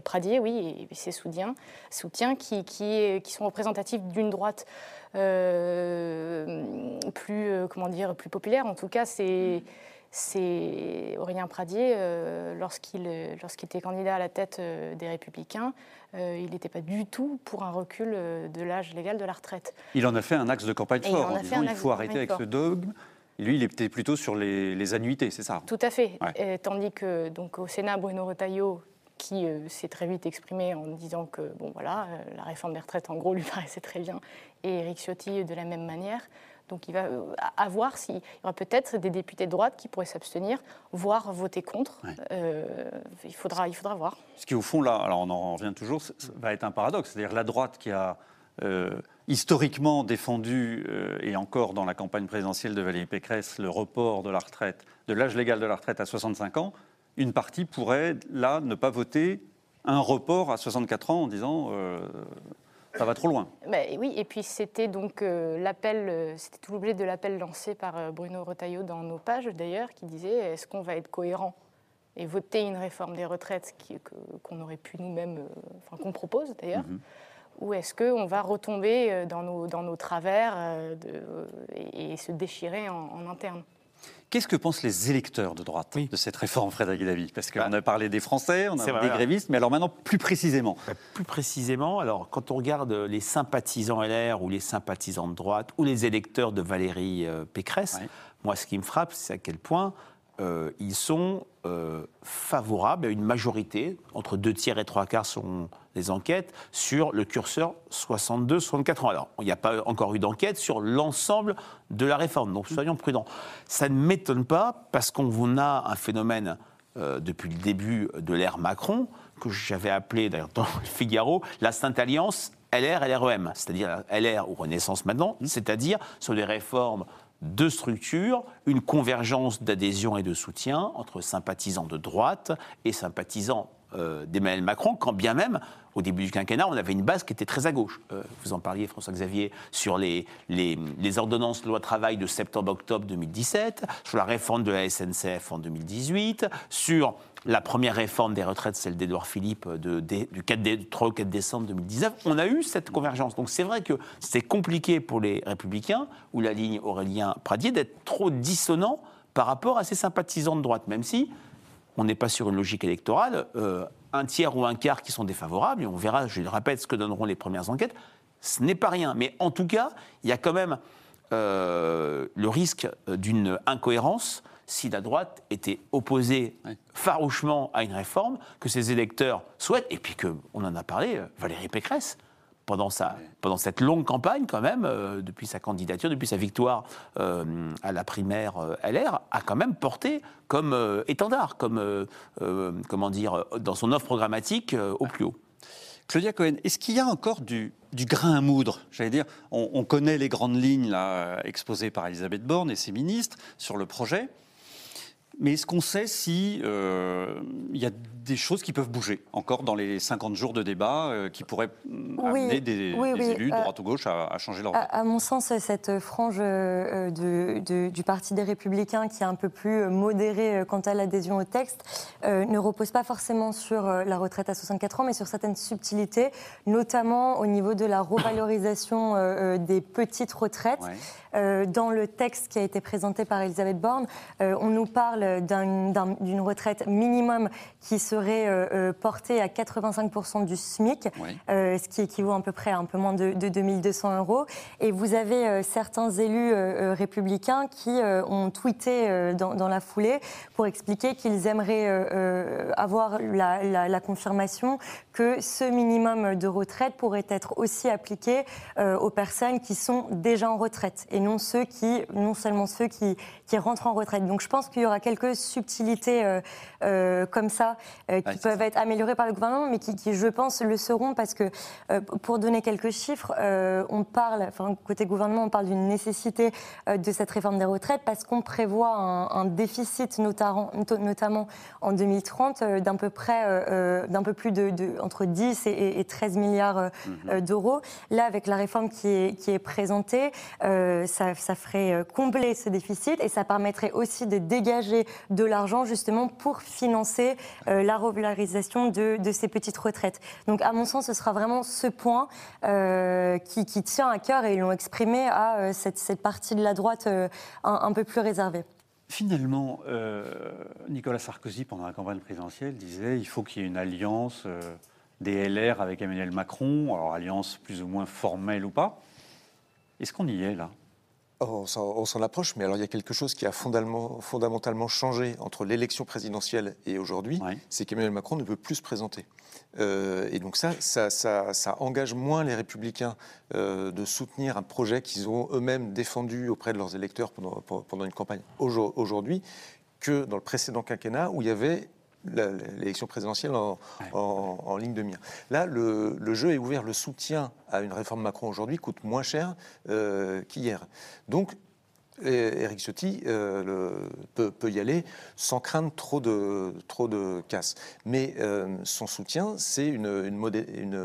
Pradier, oui, et ses soutiens, soutiens qui, sont représentatifs d'une droite plus, comment dire, plus populaire. En tout cas, c'est c'est Aurélien Pradier, euh, lorsqu'il euh, lorsqu'il était candidat à la tête euh, des Républicains, euh, il n'était pas du tout pour un recul de l'âge légal de la retraite. Il en a fait un axe de campagne Et fort en disant il faut arrêter avec fort. ce dogme. Lui, il était plutôt sur les, les annuités, c'est ça Tout à fait. Ouais. Et tandis que donc au Sénat, Bruno Retailleau, qui euh, s'est très vite exprimé en disant que bon voilà, euh, la réforme des retraites en gros lui paraissait très bien, et Éric Ciotti de la même manière. Donc il va euh, à à voir s'il y aura peut-être des députés de droite qui pourraient s'abstenir, voire voter contre. Ouais. Euh, il faudra, il faudra voir. Ce qui, au fond, là, alors on en revient toujours, va être un paradoxe. C'est-à-dire la droite qui a euh, historiquement défendu, euh, et encore dans la campagne présidentielle de Valérie Pécresse, le report de la retraite, de l'âge légal de la retraite à 65 ans, une partie pourrait, là, ne pas voter un report à 64 ans en disant euh, ça va trop loin. Mais oui, et puis c'était donc euh, l'appel, euh, c'était tout l'objet de l'appel lancé par euh, Bruno Retailleau dans nos pages d'ailleurs, qui disait est-ce qu'on va être cohérent et voter une réforme des retraites qu'on aurait pu nous-mêmes, enfin qu'on propose d'ailleurs, Mhm. ou est-ce qu'on va retomber dans nos, dans nos travers de- et, et se déchirer en, en interne? Qu'est-ce que pensent les électeurs de droite de cette réforme, Frédéric Davy Parce qu'on a parlé des Français, on a parlé des grévistes, mais alors maintenant plus précisément. Bah, Plus précisément, alors quand on regarde les sympathisants LR ou les sympathisants de droite ou les électeurs de Valérie euh, Pécresse, Ouais. moi ce qui me frappe, c'est à quel point euh, ils sont euh, favorables à une majorité, entre deux tiers et trois quarts selon les enquêtes, sur le curseur 62-64 ans. Alors, il n'y a pas encore eu d'enquête sur l'ensemble de la réforme, donc soyons prudents. Ça ne m'étonne pas parce qu'on a un phénomène euh, depuis le début de l'ère Macron, que j'avais appelé d'ailleurs dans le Figaro, la Sainte Alliance LR, LREM, c'est-à-dire LR ou Renaissance maintenant, c'est-à-dire sur des réformes de structure, une convergence d'adhésion et de soutien entre sympathisants de droite et sympathisants euh, d'Emmanuel Macron, quand bien même, au début du quinquennat, on avait une base qui était très à gauche. Euh, vous en parliez, François-Xavier, sur les, les, ordonnances loi travail de septembre-octobre 2017, sur la réforme de la SNCF en 2018, sur la première réforme des retraites, celle d'Édouard Philippe de- du, 4 dé- du 3 au 4 décembre 2019. On a eu cette convergence. Donc c'est vrai que c'est compliqué pour les Républicains, ou la ligne Aurélien Pradier, d'être trop dissonant par rapport à ses sympathisants de droite, même si on n'est pas sur une logique électorale, euh, un tiers ou un quart qui sont défavorables, et on verra, je le répète, ce que donneront les premières enquêtes, ce n'est pas rien. Mais en tout cas, il y a quand même euh, le risque d'une incohérence si la droite était opposée farouchement à une réforme que ses électeurs souhaitent, et puis que, on en a parlé, euh, Valérie Pécresse, pendant, sa, pendant cette longue campagne quand même, euh, depuis sa candidature, depuis sa victoire euh, à la primaire euh, LR, a quand même porté comme étendard, comme, comment dire, dans son offre programmatique au plus haut. Claudia Cohen, est-ce qu'il y a encore du, du grain à moudre? J'allais dire, on, on connaît les grandes lignes là, exposées par Elisabeth Borne et ses ministres sur le projet. Mais est-ce qu'on sait si euh, il y a des choses qui peuvent bouger encore dans les 50 jours de débat euh, qui pourraient Oui, amener des, oui, des oui, élus, de euh, droite ou gauche, à, à changer leur À, à mon sens, cette frange euh, de- de- du Parti des Républicains, qui est un peu plus modérée euh, quant à l'adhésion au texte, euh, ne repose pas forcément sur euh, la retraite à 64 ans, mais sur certaines subtilités, notamment au niveau de la revalorisation euh, euh, des petites retraites. Ouais. Euh, dans le texte qui a été présenté par Elisabeth Borne, euh, on nous parle d'un- d'un- d'une retraite minimum qui serait euh, portée à 85% du SMIC, ce qui équivaut à peu près à un peu moins de, de 2200 euros. Et vous avez certains élus républicains qui ont tweeté dans, dans la foulée pour expliquer qu'ils aimeraient avoir la, la- la confirmation que ce minimum de retraite pourrait être aussi appliqué euh, aux personnes qui sont déjà en retraite et non ceux qui, non seulement ceux qui, qui rentrent en retraite. Donc je pense qu'il y aura quelques subtilités euh, euh, comme ça euh, qui Ouais, peuvent être améliorées par le gouvernement, mais qui, qui, je pense, le seront parce que, pour donner quelques chiffres, on parle, enfin côté gouvernement, on parle d'une nécessité de cette réforme des retraites parce qu'on prévoit un, un déficit notamment, notamment en 2030 euh, d'un peu près, d'un peu plus de, de- entre 10 et, et 13 milliards euh, d'euros. Là, avec la réforme qui est, qui est présentée, euh, ça, ça ferait euh, combler ce déficit et ça permettrait aussi de dégager de l'argent justement pour financer euh, la revalorisation de, ces petites retraites. Donc, à mon sens, ce sera vraiment ce point euh, qui, tient à cœur et ils l'ont exprimé à cette, partie de la droite un, peu plus réservée. Finalement, Nicolas Sarkozy, pendant la campagne présidentielle, disait il faut qu'il y ait une alliance des LR avec Emmanuel Macron, alors alliance plus ou moins formelle ou pas. Est-ce qu'on y est là? On s'en approche, mais alors il y a quelque chose qui a fondamentalement, fondamentalement changé entre l'élection présidentielle et aujourd'hui, c'est qu'Emmanuel Macron ne peut plus se présenter. Euh, et donc ça, ça, ça- ça engage moins les républicains euh, de soutenir un projet qu'ils ont eux-mêmes défendu auprès de leurs électeurs pendant, pendant une campagne aujo- aujourd'hui que dans le précédent quinquennat où il y avait l'élection présidentielle en, en- en ligne de mire. Là, le, le jeu est ouvert. Le soutien à une réforme Macron aujourd'hui coûte moins cher euh, qu'hier. Donc, et Éric Ciotti euh, le- peut, peut y aller sans craindre trop de, trop de casse. Mais euh, son soutien, c'est une, une,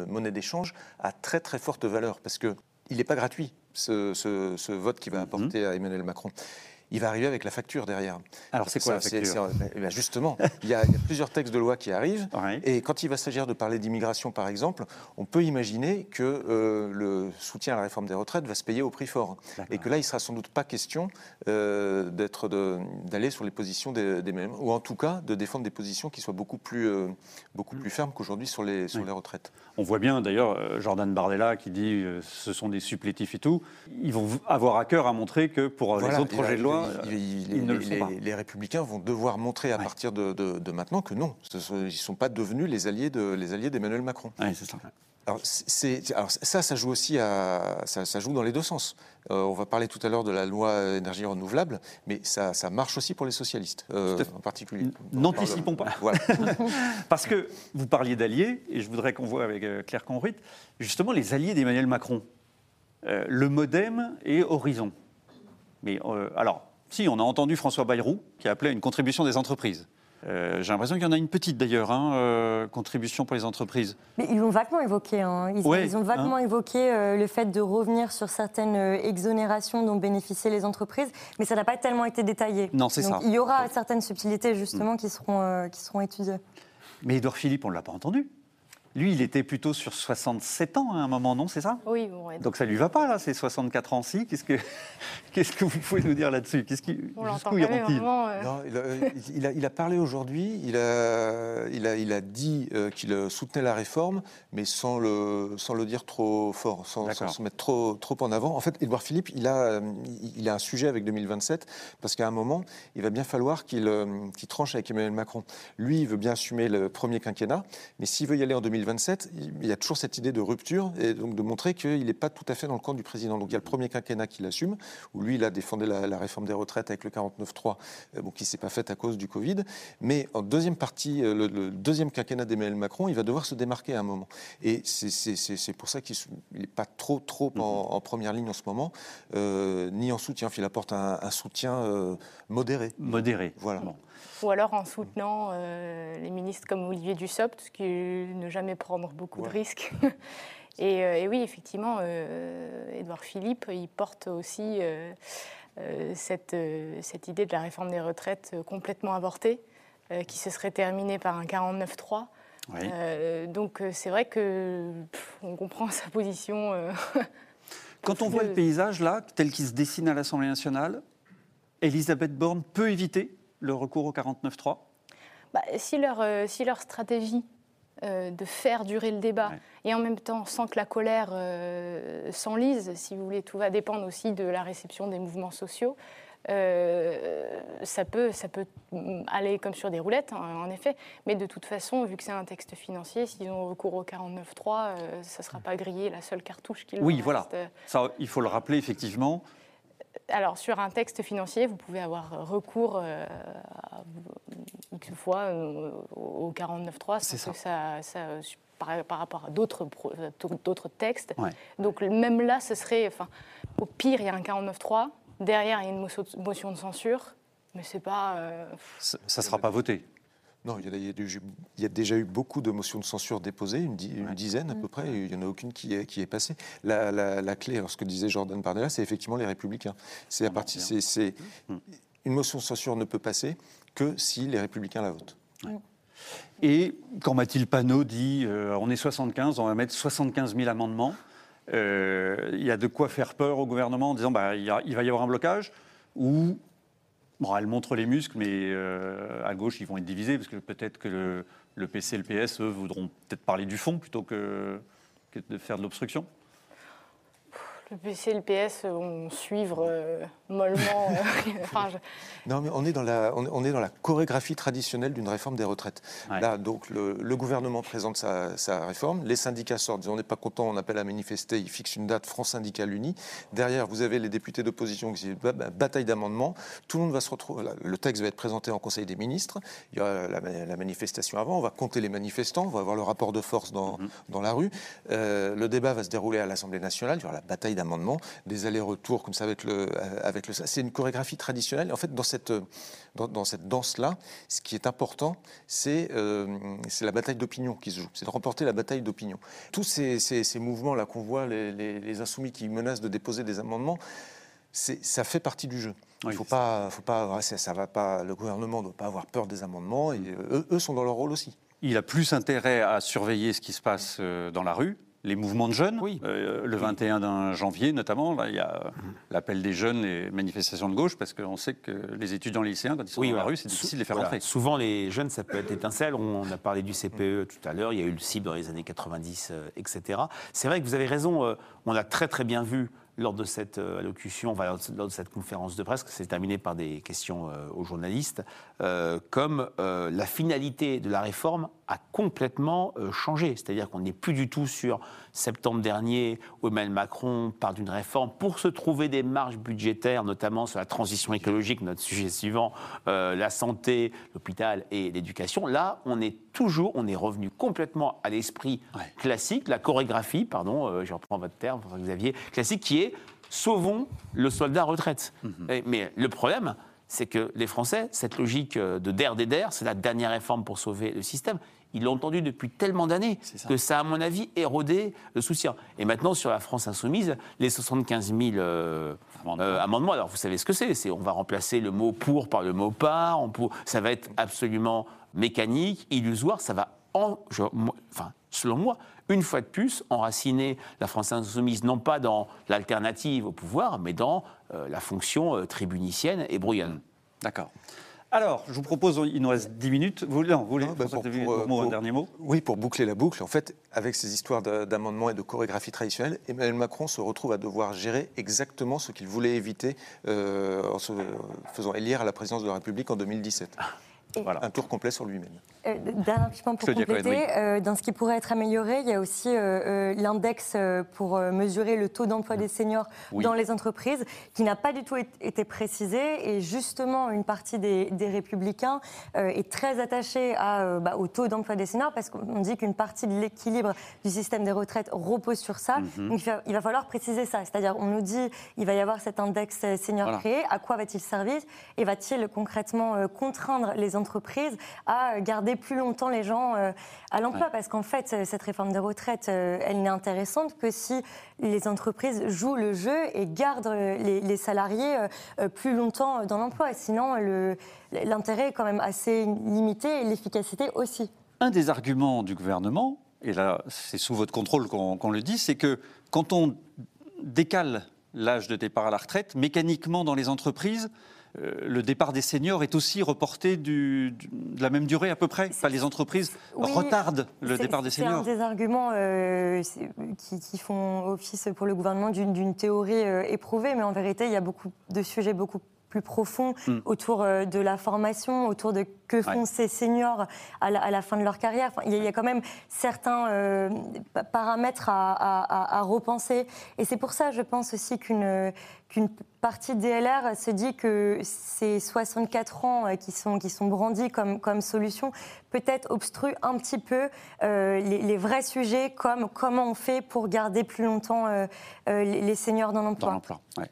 monnaie d'échange à très très forte valeur parce qu'il n'est pas gratuit, ce, ce- ce vote qui va apporter à Emmanuel Macron. Il va arriver avec la facture derrière. Alors c'est quoi la Ça, facture eh bien, Justement, il y, a, il y a plusieurs textes de loi qui arrivent. Ouais. Et quand il va s'agir de parler d'immigration, par exemple, on peut imaginer que euh, le soutien à la réforme des retraites va se payer au prix fort. Et que là, il sera sans doute pas question euh, d'être d'aller sur les positions des, des mêmes, ou en tout cas de défendre des positions qui soient beaucoup plus, euh, beaucoup plus fermes qu'aujourd'hui sur, les, sur Oui. les retraites. On voit bien d'ailleurs Jordan Bardella qui dit ce sont des supplétifs et tout. Ils vont avoir à cœur à montrer que pour euh, les Voilà, autres projets de loi, ils ne le les, sont pas. les- les républicains vont devoir montrer à Ouais. partir de, de- de maintenant que non, sont- ils ne sont pas devenus les alliés de- les alliés d'Emmanuel Macron. Ouais, c'est ça. Alors, ça, ça joue aussi à, ça, ça joue dans les deux sens. Euh, on va parler tout à l'heure de la loi énergie renouvelable, mais ça, ça marche aussi pour les socialistes, euh, en particulier. N'anticipons pas. Voilà. Parce que vous parliez d'alliés, et je voudrais qu'on voit avec euh, Claire Conruit, justement les alliés d'Emmanuel Macron. Le Modem et Horizon. Mais euh, alors, si, on a entendu François Bayrou qui a appelé à une contribution des entreprises. Euh, J'ai l'impression qu'il y en a une petite d'ailleurs, hein, euh, contribution pour les entreprises. Mais ils l'ont vaguement évoqué. hein. Ils, Ouais, ils ont vaguement évoqué euh, le fait de revenir sur certaines euh, exonérations dont bénéficiaient les entreprises, mais ça n'a pas tellement été détaillé. Non, c'est Donc, ça. Il y aura certaines subtilités justement qui, seront, euh, qui seront étudiées. Mais Édouard Philippe, on ne l'a pas entendu. Lui, il était plutôt sur 67 ans à un moment, non C'est ça? Oui, bon, ouais, Donc ça lui va pas là, ces 64 ans ci Qu'est-ce que qu'est-ce que vous pouvez nous dire là-dessus? Qu'est-ce qui jusqu'où iront-ils euh, Non, il, a, il a- il a parlé aujourd'hui, il a, il, a, il a dit euh, qu'il soutenait la réforme, mais sans le, sans le dire trop fort, sans, se mettre trop, trop en avant. En fait, Édouard Philippe, il a, euh, il a un sujet avec 2027, parce qu'à un moment, il va bien falloir qu'il euh, qu'il tranche avec Emmanuel Macron. Lui, il veut bien assumer le premier quinquennat, mais s'il veut y aller en 2027, il y a toujours cette idée de rupture, et donc de montrer qu'il n'est pas tout à fait dans le camp du président. Donc il y a le premier quinquennat qu'il assume, où lui, il a défendu la, la réforme des retraites avec le 49.3, euh, bon, qui ne s'est pas faite à cause du Covid. Mais en deuxième partie, euh, le, le deuxième quinquennat d'Emmanuel Macron, il va devoir se démarquer à un moment. Et c'est- pour ça qu'il n'est pas trop, trop en, en première ligne en ce moment, euh, ni en soutien. Il apporte un, un soutien euh, modéré. Modéré. Voilà. Bon. Ou alors en soutenant euh, les ministres comme Olivier Dussopt, ce qui est ne jamais prendre beaucoup de risques. et, euh, et oui, effectivement, euh, Édouard Philippe, il porte aussi euh, euh, cette, euh, cette idée de la réforme des retraites euh, complètement avortée, euh, qui se serait terminée par un 49-3. Oui. Euh, donc euh, c'est vrai que pff, on comprend sa position. euh, Quand on voit le paysage là, tel qu'il se dessine à l'Assemblée nationale, Elisabeth Borne peut éviter le recours au 49-3 Bah, si, leur, euh, si leur stratégie euh, de faire durer le débat Ouais. et en même temps sans que la colère euh, s'enlise, si vous voulez, tout va dépendre aussi de la réception des mouvements sociaux. euh, ça, peut, ça peut aller comme sur des roulettes, hein, en effet, mais de toute façon, vu que c'est un texte financier, s'ils ont recours au 49.3, euh, ça ne sera pas grillé la seule cartouche qu'il Oui, voilà. Ça, il faut le rappeler effectivement. Alors, sur un texte financier, vous pouvez avoir recours euh, X fois euh, au 49.3 C'est sans que ça, ça, euh, par, par rapport à d'autres euh, textes. Ouais. Donc, même là, ce serait. Enfin, au pire, il y a un 49.3. Derrière, il y a une motion, motion de censure. Mais c'est pas. euh, Ça ne sera pas voté. Non, il y, a, il y a déjà- il y a déjà eu beaucoup de motions de censure déposées, une, di- une dizaine à peu près, et il n'y en a aucune qui est, qui est passée. La, la- la clé, alors ce que disait Jordan Bardella, c'est effectivement les républicains. C'est à partir, c'est, c'est- une motion de censure ne peut passer que si les républicains la votent. Et quand Mathilde Panot dit euh, on est 75, on va mettre 75 000 amendements, euh, il y a de quoi faire peur au gouvernement en disant bah, il, y a- il va y avoir un blocage ou bon, elle montre les muscles, mais euh, à gauche ils vont être divisés parce que peut-être que le, PC et le PS eux voudront peut-être parler du fond plutôt que, que de faire de l'obstruction. le PC et le PS vont suivre euh, mollement. euh, enfin, je- Non, mais on est dans la, on est- on est dans la chorégraphie traditionnelle d'une réforme des retraites. Ouais. Là, donc, le, le gouvernement présente sa, sa réforme, les syndicats sortent, disent on n'est pas content, on appelle à manifester, ils fixent une date, Front syndical uni. Derrière, vous avez les députés d'opposition qui disent bah, bah, bataille d'amendements. Tout le monde va se retrouver. là, Le texte va être présenté en Conseil des ministres. Il y aura la, la manifestation avant. On va compter les manifestants. On va avoir le rapport de force dans, dans la rue. Euh, le débat va se dérouler à l'Assemblée nationale. Il y aura la bataille d'amendements, des allers-retours comme ça avec le, euh, avec le. C'est une chorégraphie traditionnelle. En fait, dans cette, dans, dans cette danse-là, ce qui est important, c'est euh, c'est la bataille d'opinion qui se joue. C'est de remporter la bataille d'opinion. Tous ces, ces- ces mouvements-là qu'on voit, les, les- les insoumis qui menacent de déposer des amendements, ça fait partie du jeu. Il faut pas, faut pas, ça, ça va pas. Le gouvernement ne doit pas avoir peur des amendements et eux, eux sont dans leur rôle aussi. Il a plus intérêt à surveiller ce qui se passe euh, dans la rue, les mouvements de jeunes. Oui. Euh, le 21 d'un janvier, notamment, là, il y a l'appel des jeunes, les manifestations de gauche, parce qu'on sait que les étudiants lycéens, quand ils sont dans la rue, c'est difficile de les faire Voilà. rentrer. Souvent, les jeunes, ça peut être étincelle. On a parlé du CPE tout à l'heure. Il y a eu le CIB dans les années 90, euh, etc. C'est vrai que vous avez raison. euh, on a très, très bien vu lors de cette euh, allocution, enfin, lors de- cette conférence de presse, que c'est terminé par des questions euh, aux journalistes, euh, comme euh, la finalité de la réforme a complètement euh, changé. C'est-à-dire qu'on n'est plus du tout sur septembre dernier, où Emmanuel Macron parle d'une réforme pour se trouver des marges budgétaires, notamment sur la transition écologique, notre sujet suivant, la santé, l'hôpital et l'éducation. Là, on est toujours, on est revenu complètement à l'esprit Ouais. classique, la chorégraphie, pardon, je reprends votre terme, Xavier, classique, qui est sauvons le soldat retraite. Et- mais le problème, c'est que les Français, cette logique euh, de der des der, c'est la dernière réforme pour sauver le système. Ils l'ont entendu depuis tellement d'années que ça à mon avis, érodé le soutien. Et maintenant, sur la France insoumise, les 75 000 euh, Amendements. euh, amendements, alors vous savez ce que c'est, c'est on va remplacer le mot pour par le mot par, on pour- ça va être absolument mécanique, illusoire, ça va, en, je- moi- enfin, selon moi, une fois de plus, enraciner la France insoumise, non pas dans l'alternative au pouvoir, mais dans euh, la fonction euh, tribunicienne et brouillonne. D'accord. Alors, je vous propose, il nous reste 10 minutes. Vous, non, vous voulez Non, bah, pour- un dernier mot? Oui, pour boucler la boucle, en fait, avec ces histoires de- d'amendements et de chorégraphie traditionnelle, Emmanuel Macron se retrouve à devoir gérer exactement ce qu'il voulait éviter euh, en se faisant élire à la présidence de la République en 2017. Et- Voilà. Un tour complet sur lui-même. Euh, Dernier petit point pour Claudia compléter. euh, dans ce qui pourrait être amélioré, il y a aussi euh, euh, l'index pour mesurer le taux d'emploi des seniors Oui. dans les entreprises, qui n'a pas du tout été- précisé. Et justement, une partie des, des républicains est très attachée à, bah, au taux d'emploi des seniors, parce qu'on dit qu'une partie de l'équilibre du système des retraites repose sur ça. Mhm. Donc il va, il va falloir préciser ça. C'est-à-dire, on nous dit il va y avoir cet index senior Voilà. créé. À quoi va-t-il servir? Et va-t-il concrètement contraindre les entreprises à euh, garder plus longtemps les gens euh, à l'emploi Parce qu'en fait, euh, cette réforme des retraites, euh, elle n'est intéressante que si les entreprises jouent le jeu et gardent euh, les, les salariés euh, plus longtemps dans l'emploi. Sinon, le- l'intérêt est quand même assez limité et l'efficacité aussi. Un des arguments du gouvernement, et là c'est sous votre contrôle qu'on le dit, c'est que quand on décale l'âge de départ à la retraite, mécaniquement dans les entreprises, le départ des seniors est aussi reporté du- du- de la même durée à peu près. Enfin, les entreprises Oui, retardent le départ des C'est un seniors. des arguments euh, qui, qui font office pour le gouvernement d'une d'une théorie euh, éprouvée, mais en vérité, il y a beaucoup de sujets beaucoup plus profonds Mm. autour euh, de la formation, autour de que font Ouais. ces seniors à la, à la fin de leur carrière. Enfin, il, y a, il y a quand même certains euh, pa- paramètres à, à- à- à repenser. Et c'est pour ça, je pense aussi qu'une qu'une partie des LR se dit que ces 64 ans euh, qui sont, qui sont brandis comme, comme solution peut-être obstruent un petit peu euh, les, les vrais sujets comme comment on fait pour garder plus longtemps euh, les, seniors dans dans l'emploi. l'emploi. ouais.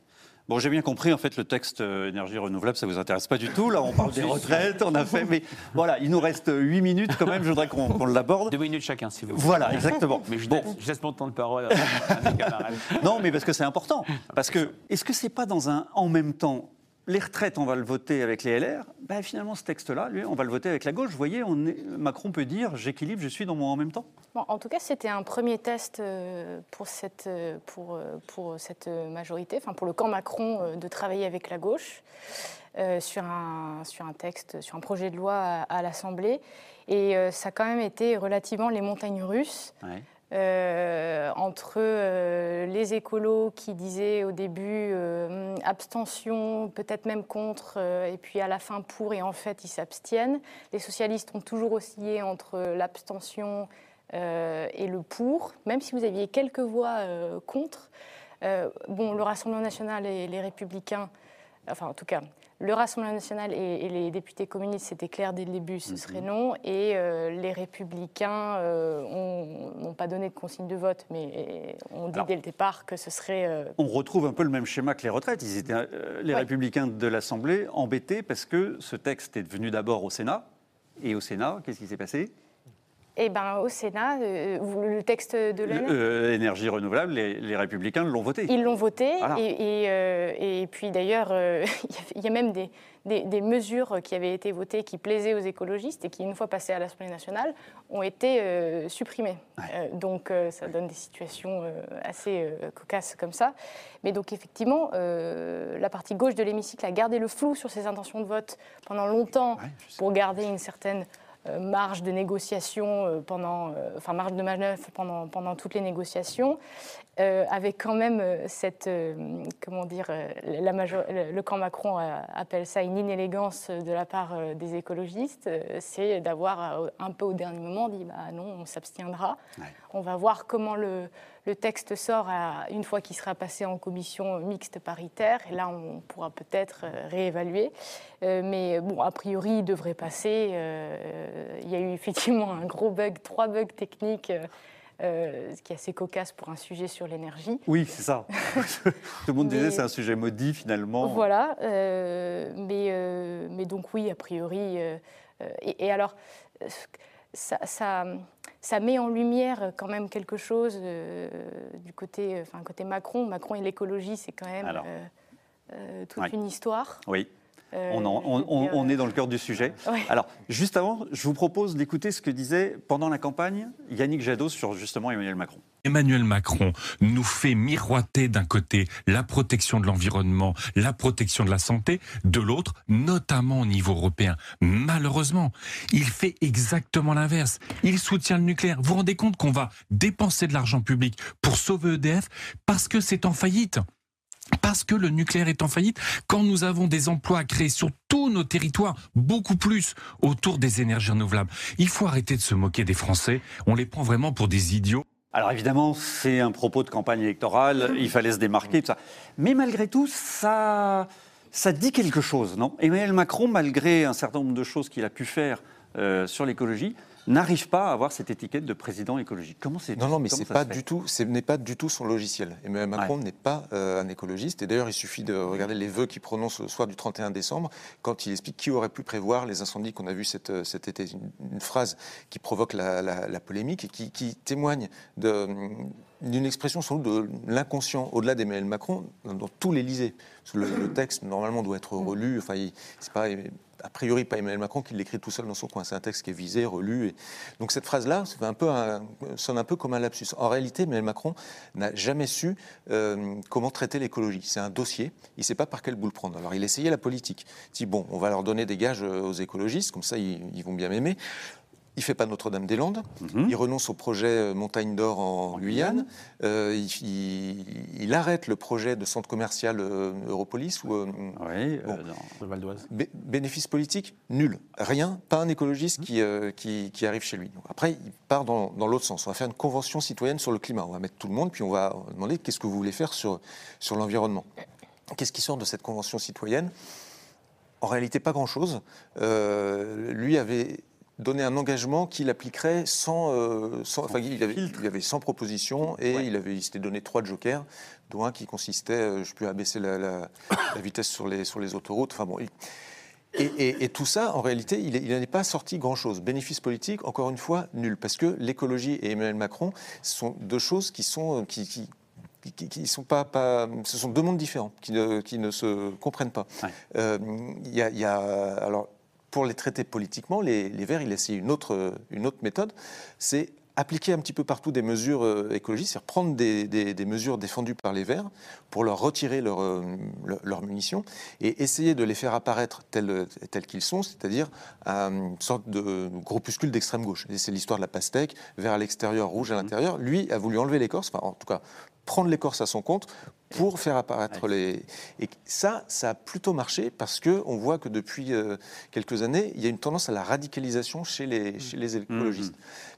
Bon, j'ai bien compris, en fait, le texte euh, énergie renouvelable, ça vous intéresse pas du tout. Là, on parle des retraites, on a fait, mais voilà, il nous reste 8 minutes quand même, je voudrais qu'on qu'on l'aborde. Deux minutes chacun, si vous voulez. Voilà, exactement. Mais je, Bon. laisse, je laisse mon temps de parole à mes camarades. Non, mais parce que c'est important. Parce que, est-ce que c'est pas dans un en même temps les retraites, on va le voter avec les LR. Ben, finalement, ce texte-là, lui, on va le voter avec la gauche. Vous voyez, on est- Macron peut dire j'équilibre, je suis dans mon en même temps. Bon, en tout cas, c'était un premier test euh, pour cette, euh, pour, euh, pour cette majorité, enfin pour le camp Macron, de travailler avec la gauche euh, sur, un, sur un texte, sur un projet de loi à, à l'Assemblée. Et euh, ça a quand même été relativement les montagnes russes. Ouais. Euh, entre euh, les écolos qui disaient au début euh, abstention, peut-être même contre, et puis à la fin pour, et en fait ils s'abstiennent. Les socialistes ont toujours oscillé entre l'abstention et le pour, même si vous aviez quelques voix contre. Bon, le Rassemblement national et les Républicains, enfin en tout cas, le Rassemblement national et, et les députés communistes, c'était clair dès le début, ce serait non. Et euh, les Républicains euh, ont- n'ont pas donné de consigne de vote, mais ont dit Alors- dès le départ que ce serait. euh, On retrouve un peu le même schéma que les retraites. Ils étaient, euh, les Ouais. républicains de l'Assemblée embêtés parce que ce texte est venu d'abord au Sénat. Et au Sénat, qu'est-ce qui s'est passé? Eh ben, au Sénat, euh, le texte de l'année Euh, énergie renouvelable, les, les républicains l'ont voté. Ils l'ont voté Voilà. et, et, euh, et puis d'ailleurs, euh, il y a même des, des- des mesures qui avaient été votées qui plaisaient aux écologistes et qui, une fois passées à l'Assemblée nationale, ont été supprimées. Donc ça donne des situations assez cocasses comme ça. Mais donc effectivement, la partie gauche de l'hémicycle a gardé le flou sur ses intentions de vote pendant longtemps pour garder une certaine marge de négociation euh, pendant, euh, enfin marge de manœuvre pendant, pendant toutes les négociations, euh, avec quand même euh, cette, euh, comment dire, euh, le, camp Macron euh, appelle ça une inélégance de la part euh, des écologistes, euh, c'est d'avoir euh, un peu au dernier moment dit bah non, on s'abstiendra. On va voir comment le, le texte sort à- une fois qu'il sera passé en commission mixte paritaire. Et là, on pourra peut-être euh, réévaluer. Euh, mais bon, a priori, il devrait passer. Euh, il y a eu effectivement un gros bug, trois bugs techniques. euh, ce qui est assez cocasse pour un sujet sur l'énergie. Oui, c'est ça. Tout le monde disait Mais- c'est un sujet maudit finalement. Voilà, mais, mais donc oui, a priori. et, et alors, ça, ça, ça met en lumière quand même quelque chose euh, du côté, enfin, côté Macron. Macron et l'écologie, c'est quand même Alors. euh, euh, toute Ouais. une histoire. Oui. Euh, On, en- on- je veux on- dire, on est dans le cœur du sujet. Ouais. Alors, juste avant, je vous propose d'écouter ce que disait pendant la campagne Yannick Jadot sur justement Emmanuel Macron. Emmanuel Macron nous fait miroiter d'un côté la protection de l'environnement, la protection de la santé, de l'autre, notamment au niveau européen. Malheureusement, il fait exactement l'inverse. Il soutient le nucléaire. Vous vous rendez compte qu'on va dépenser de l'argent public pour sauver EDF parce que c'est en faillite parce que le nucléaire est en faillite, quand nous avons des emplois à créer sur tous nos territoires, beaucoup plus autour des énergies renouvelables. Il faut arrêter de se moquer des Français. On les prend vraiment pour des idiots. Alors évidemment, c'est un propos de campagne électorale, il fallait se démarquer, tout ça. Mais malgré tout, ça, ça dit quelque chose, non? Emmanuel Macron, malgré un certain nombre de choses qu'il a pu faire euh, sur l'écologie, n'arrive pas à avoir cette étiquette de président écologique. Comment c'est Non, non, mais c'est pas du tout, ce n'est pas du tout son logiciel. Emmanuel Macron n'est pas euh, un écologiste. Et d'ailleurs, il suffit de regarder les vœux qu'il prononce le soir du 31 décembre, quand il explique qui aurait pu prévoir les incendies qu'on a vus cet, euh, cet été. Une, une phrase qui provoque la, la- la polémique et qui, qui témoigne de, d'une expression sans doute de l'inconscient, au-delà d'Emmanuel Macron, dans, tout l'Élysée. Le, le texte, normalement, doit être relu. Enfin, c'est pas a priori pas Emmanuel Macron qui l'écrit tout seul dans son coin. C'est un texte qui est visé, relu. Et... Donc cette phrase-là un sonne un peu comme un lapsus. En réalité, Emmanuel Macron n'a jamais su euh, comment traiter l'écologie. C'est un dossier. Il ne sait pas par quel bout le prendre. Alors il essayait la politique. Il dit bon, on va leur donner des gages euh, aux écologistes, comme ça ils vont bien m'aimer. Il fait pas Notre-Dame-des-Landes. Il renonce au projet euh, Montagne d'Or en, Guyane. Euh, il, il- il arrête le projet de centre commercial euh, Europolis. Ou, oui, Val d'Oise. bénéfice politique Nul. Rien. Pas un écologiste qui, euh, qui, qui arrive chez lui. Donc après, il part dans, dans l'autre sens. On va faire une convention citoyenne sur le climat. On va mettre tout le monde, puis on va demander qu'est-ce que vous voulez faire sur, sur l'environnement. Qu'est-ce qui sort de cette convention citoyenne? En réalité, pas grand-chose. Euh, lui avait donné un engagement qu'il appliquerait sans, euh, sans- enfin, il avait, il avait 100 propositions et il avait, il s'était donné trois jokers, dont un qui consistait, euh, je peux abaisser la, la- la vitesse sur les, sur les autoroutes. Enfin bon, il- et, et- et tout ça, en réalité, il n'en est pas sorti grand-chose. Bénéfice politique, encore une fois, nul. Parce que l'écologie et Emmanuel Macron sont deux choses qui sont... Qui, qui- qui, qui sont pas, pas, ce sont deux mondes différents qui ne, qui ne se comprennent pas. Euh, Il y a, il y a- alors, pour les traiter politiquement, les, Verts, il a essayé une autre, méthode, c'est appliquer un petit peu partout des mesures euh, écologiques, c'est-à-dire prendre des, mesures défendues par les Verts pour leur retirer leur, euh, leur- leurs munitions et essayer de les faire apparaître tels, qu'ils sont, c'est-à-dire une sorte de groupuscule d'extrême gauche. C'est l'histoire de la pastèque, vert à l'extérieur, rouge à l'intérieur. Lui a voulu enlever l'écorce, enfin en tout cas prendre l'écorce à son compte pour faire apparaître les... Et ça, ça a plutôt marché parce qu'on voit que depuis euh, quelques années, il y a une tendance à la radicalisation chez les, chez les écologistes.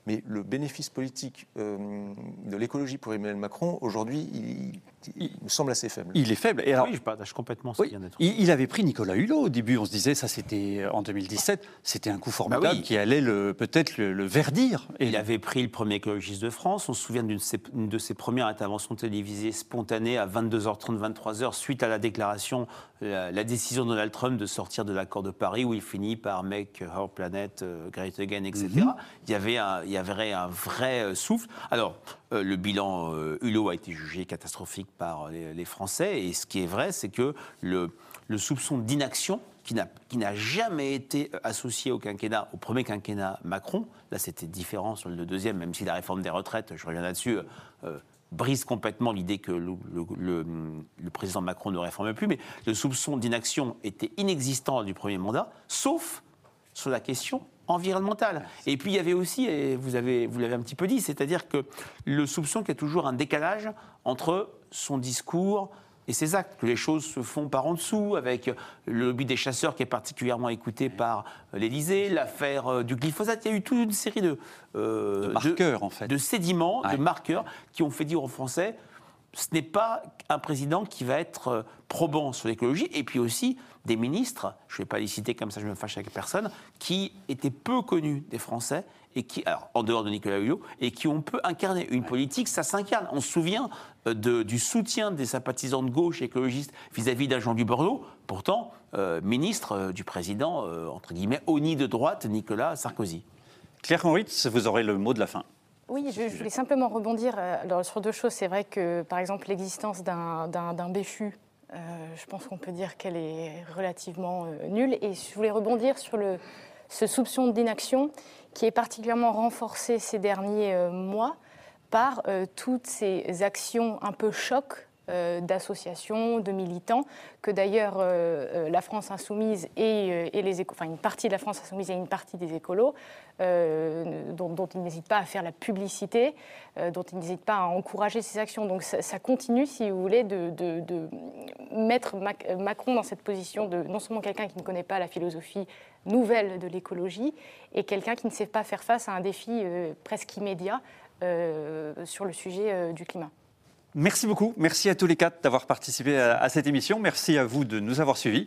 Mais le bénéfice politique euh, de l'écologie pour Emmanuel Macron, aujourd'hui, il, il me semble assez faible. Il est faible. Et alors, oui, je partage complètement ce Oui, qui vient d'être il, il avait pris Nicolas Hulot au début. On se disait, ça c'était euh, en 2017, c'était un coup formidable Bah oui. qui allait le- peut-être le, le verdir. Et Il avait pris le premier écologiste de France. On se souvient d'une de ses- une de ses premières interventions télévisées spontanées à 22h30, 23h, suite à la déclaration, la, la décision de Donald Trump de sortir de l'accord de Paris, où il finit par Make Our Planet euh, Great Again, etc. il, y avait un, il y avait un vrai euh, souffle. Alors, euh, le bilan euh, Hulot a été jugé catastrophique par les, les Français, et ce qui est vrai, c'est que le, soupçon d'inaction qui n'a- jamais été euh, associé au quinquennat, au premier quinquennat Macron, là c'était différent sur le deuxième, même si la réforme des retraites, je reviens là-dessus, euh, euh, brise complètement l'idée que le président Macron ne réforme plus, mais le soupçon d'inaction était inexistant du premier mandat, sauf sur la question environnementale. Et puis il y avait aussi, et vous avez vous l'avez un petit peu dit, c'est-à-dire que le soupçon qu'il y a toujours un décalage entre son discours et ses actes, que les choses se font par en dessous, avec le lobby des chasseurs qui est particulièrement écouté par l'Élysée, l'affaire euh, du glyphosate. Il y a eu toute une série de, euh, De marqueurs, en fait. de sédiments, Ouais. de marqueurs qui ont fait dire aux Français ce n'est pas un président qui va être euh, probant sur l'écologie, et puis aussi des ministres, je ne vais pas les citer comme ça, je me fâche avec personne, qui étaient peu connus des Français, et qui, alors, en dehors de Nicolas Hulot, et qui ont peu incarné. Une politique, ça s'incarne. On se souvient euh, de- du soutien des sympathisants de gauche écologistes vis-à-vis d'un Jean du Bordeaux, pourtant euh, ministre du président, euh, entre guillemets, au nid de droite, Nicolas Sarkozy. Claire Moritz, vous aurez le mot de la fin. Oui, je, je voulais simplement rebondir euh, alors, sur deux choses. C'est vrai que, par exemple, l'existence d'un- béchu, euh, je pense qu'on peut dire qu'elle est relativement euh, nulle. Et je voulais rebondir sur le, ce soupçon d'inaction qui est particulièrement renforcé ces derniers euh, mois par toutes ces actions un peu choc d'associations, de militants, que d'ailleurs euh, euh, la France insoumise et, euh, les éco- enfin une partie de la France insoumise et une partie des écolos, euh, dont, ils n'hésitent pas à faire la publicité, euh, dont ils n'hésitent pas à encourager ces actions. Donc ça, continue, si vous voulez, de, mettre Mac- Macron dans cette position de non seulement quelqu'un qui ne connaît pas la philosophie nouvelle de l'écologie, et quelqu'un qui ne sait pas faire face à un défi euh, presque immédiat euh, sur le sujet euh, du climat. Merci beaucoup. Merci à tous les quatre d'avoir participé à, cette émission. Merci à vous de nous avoir suivis.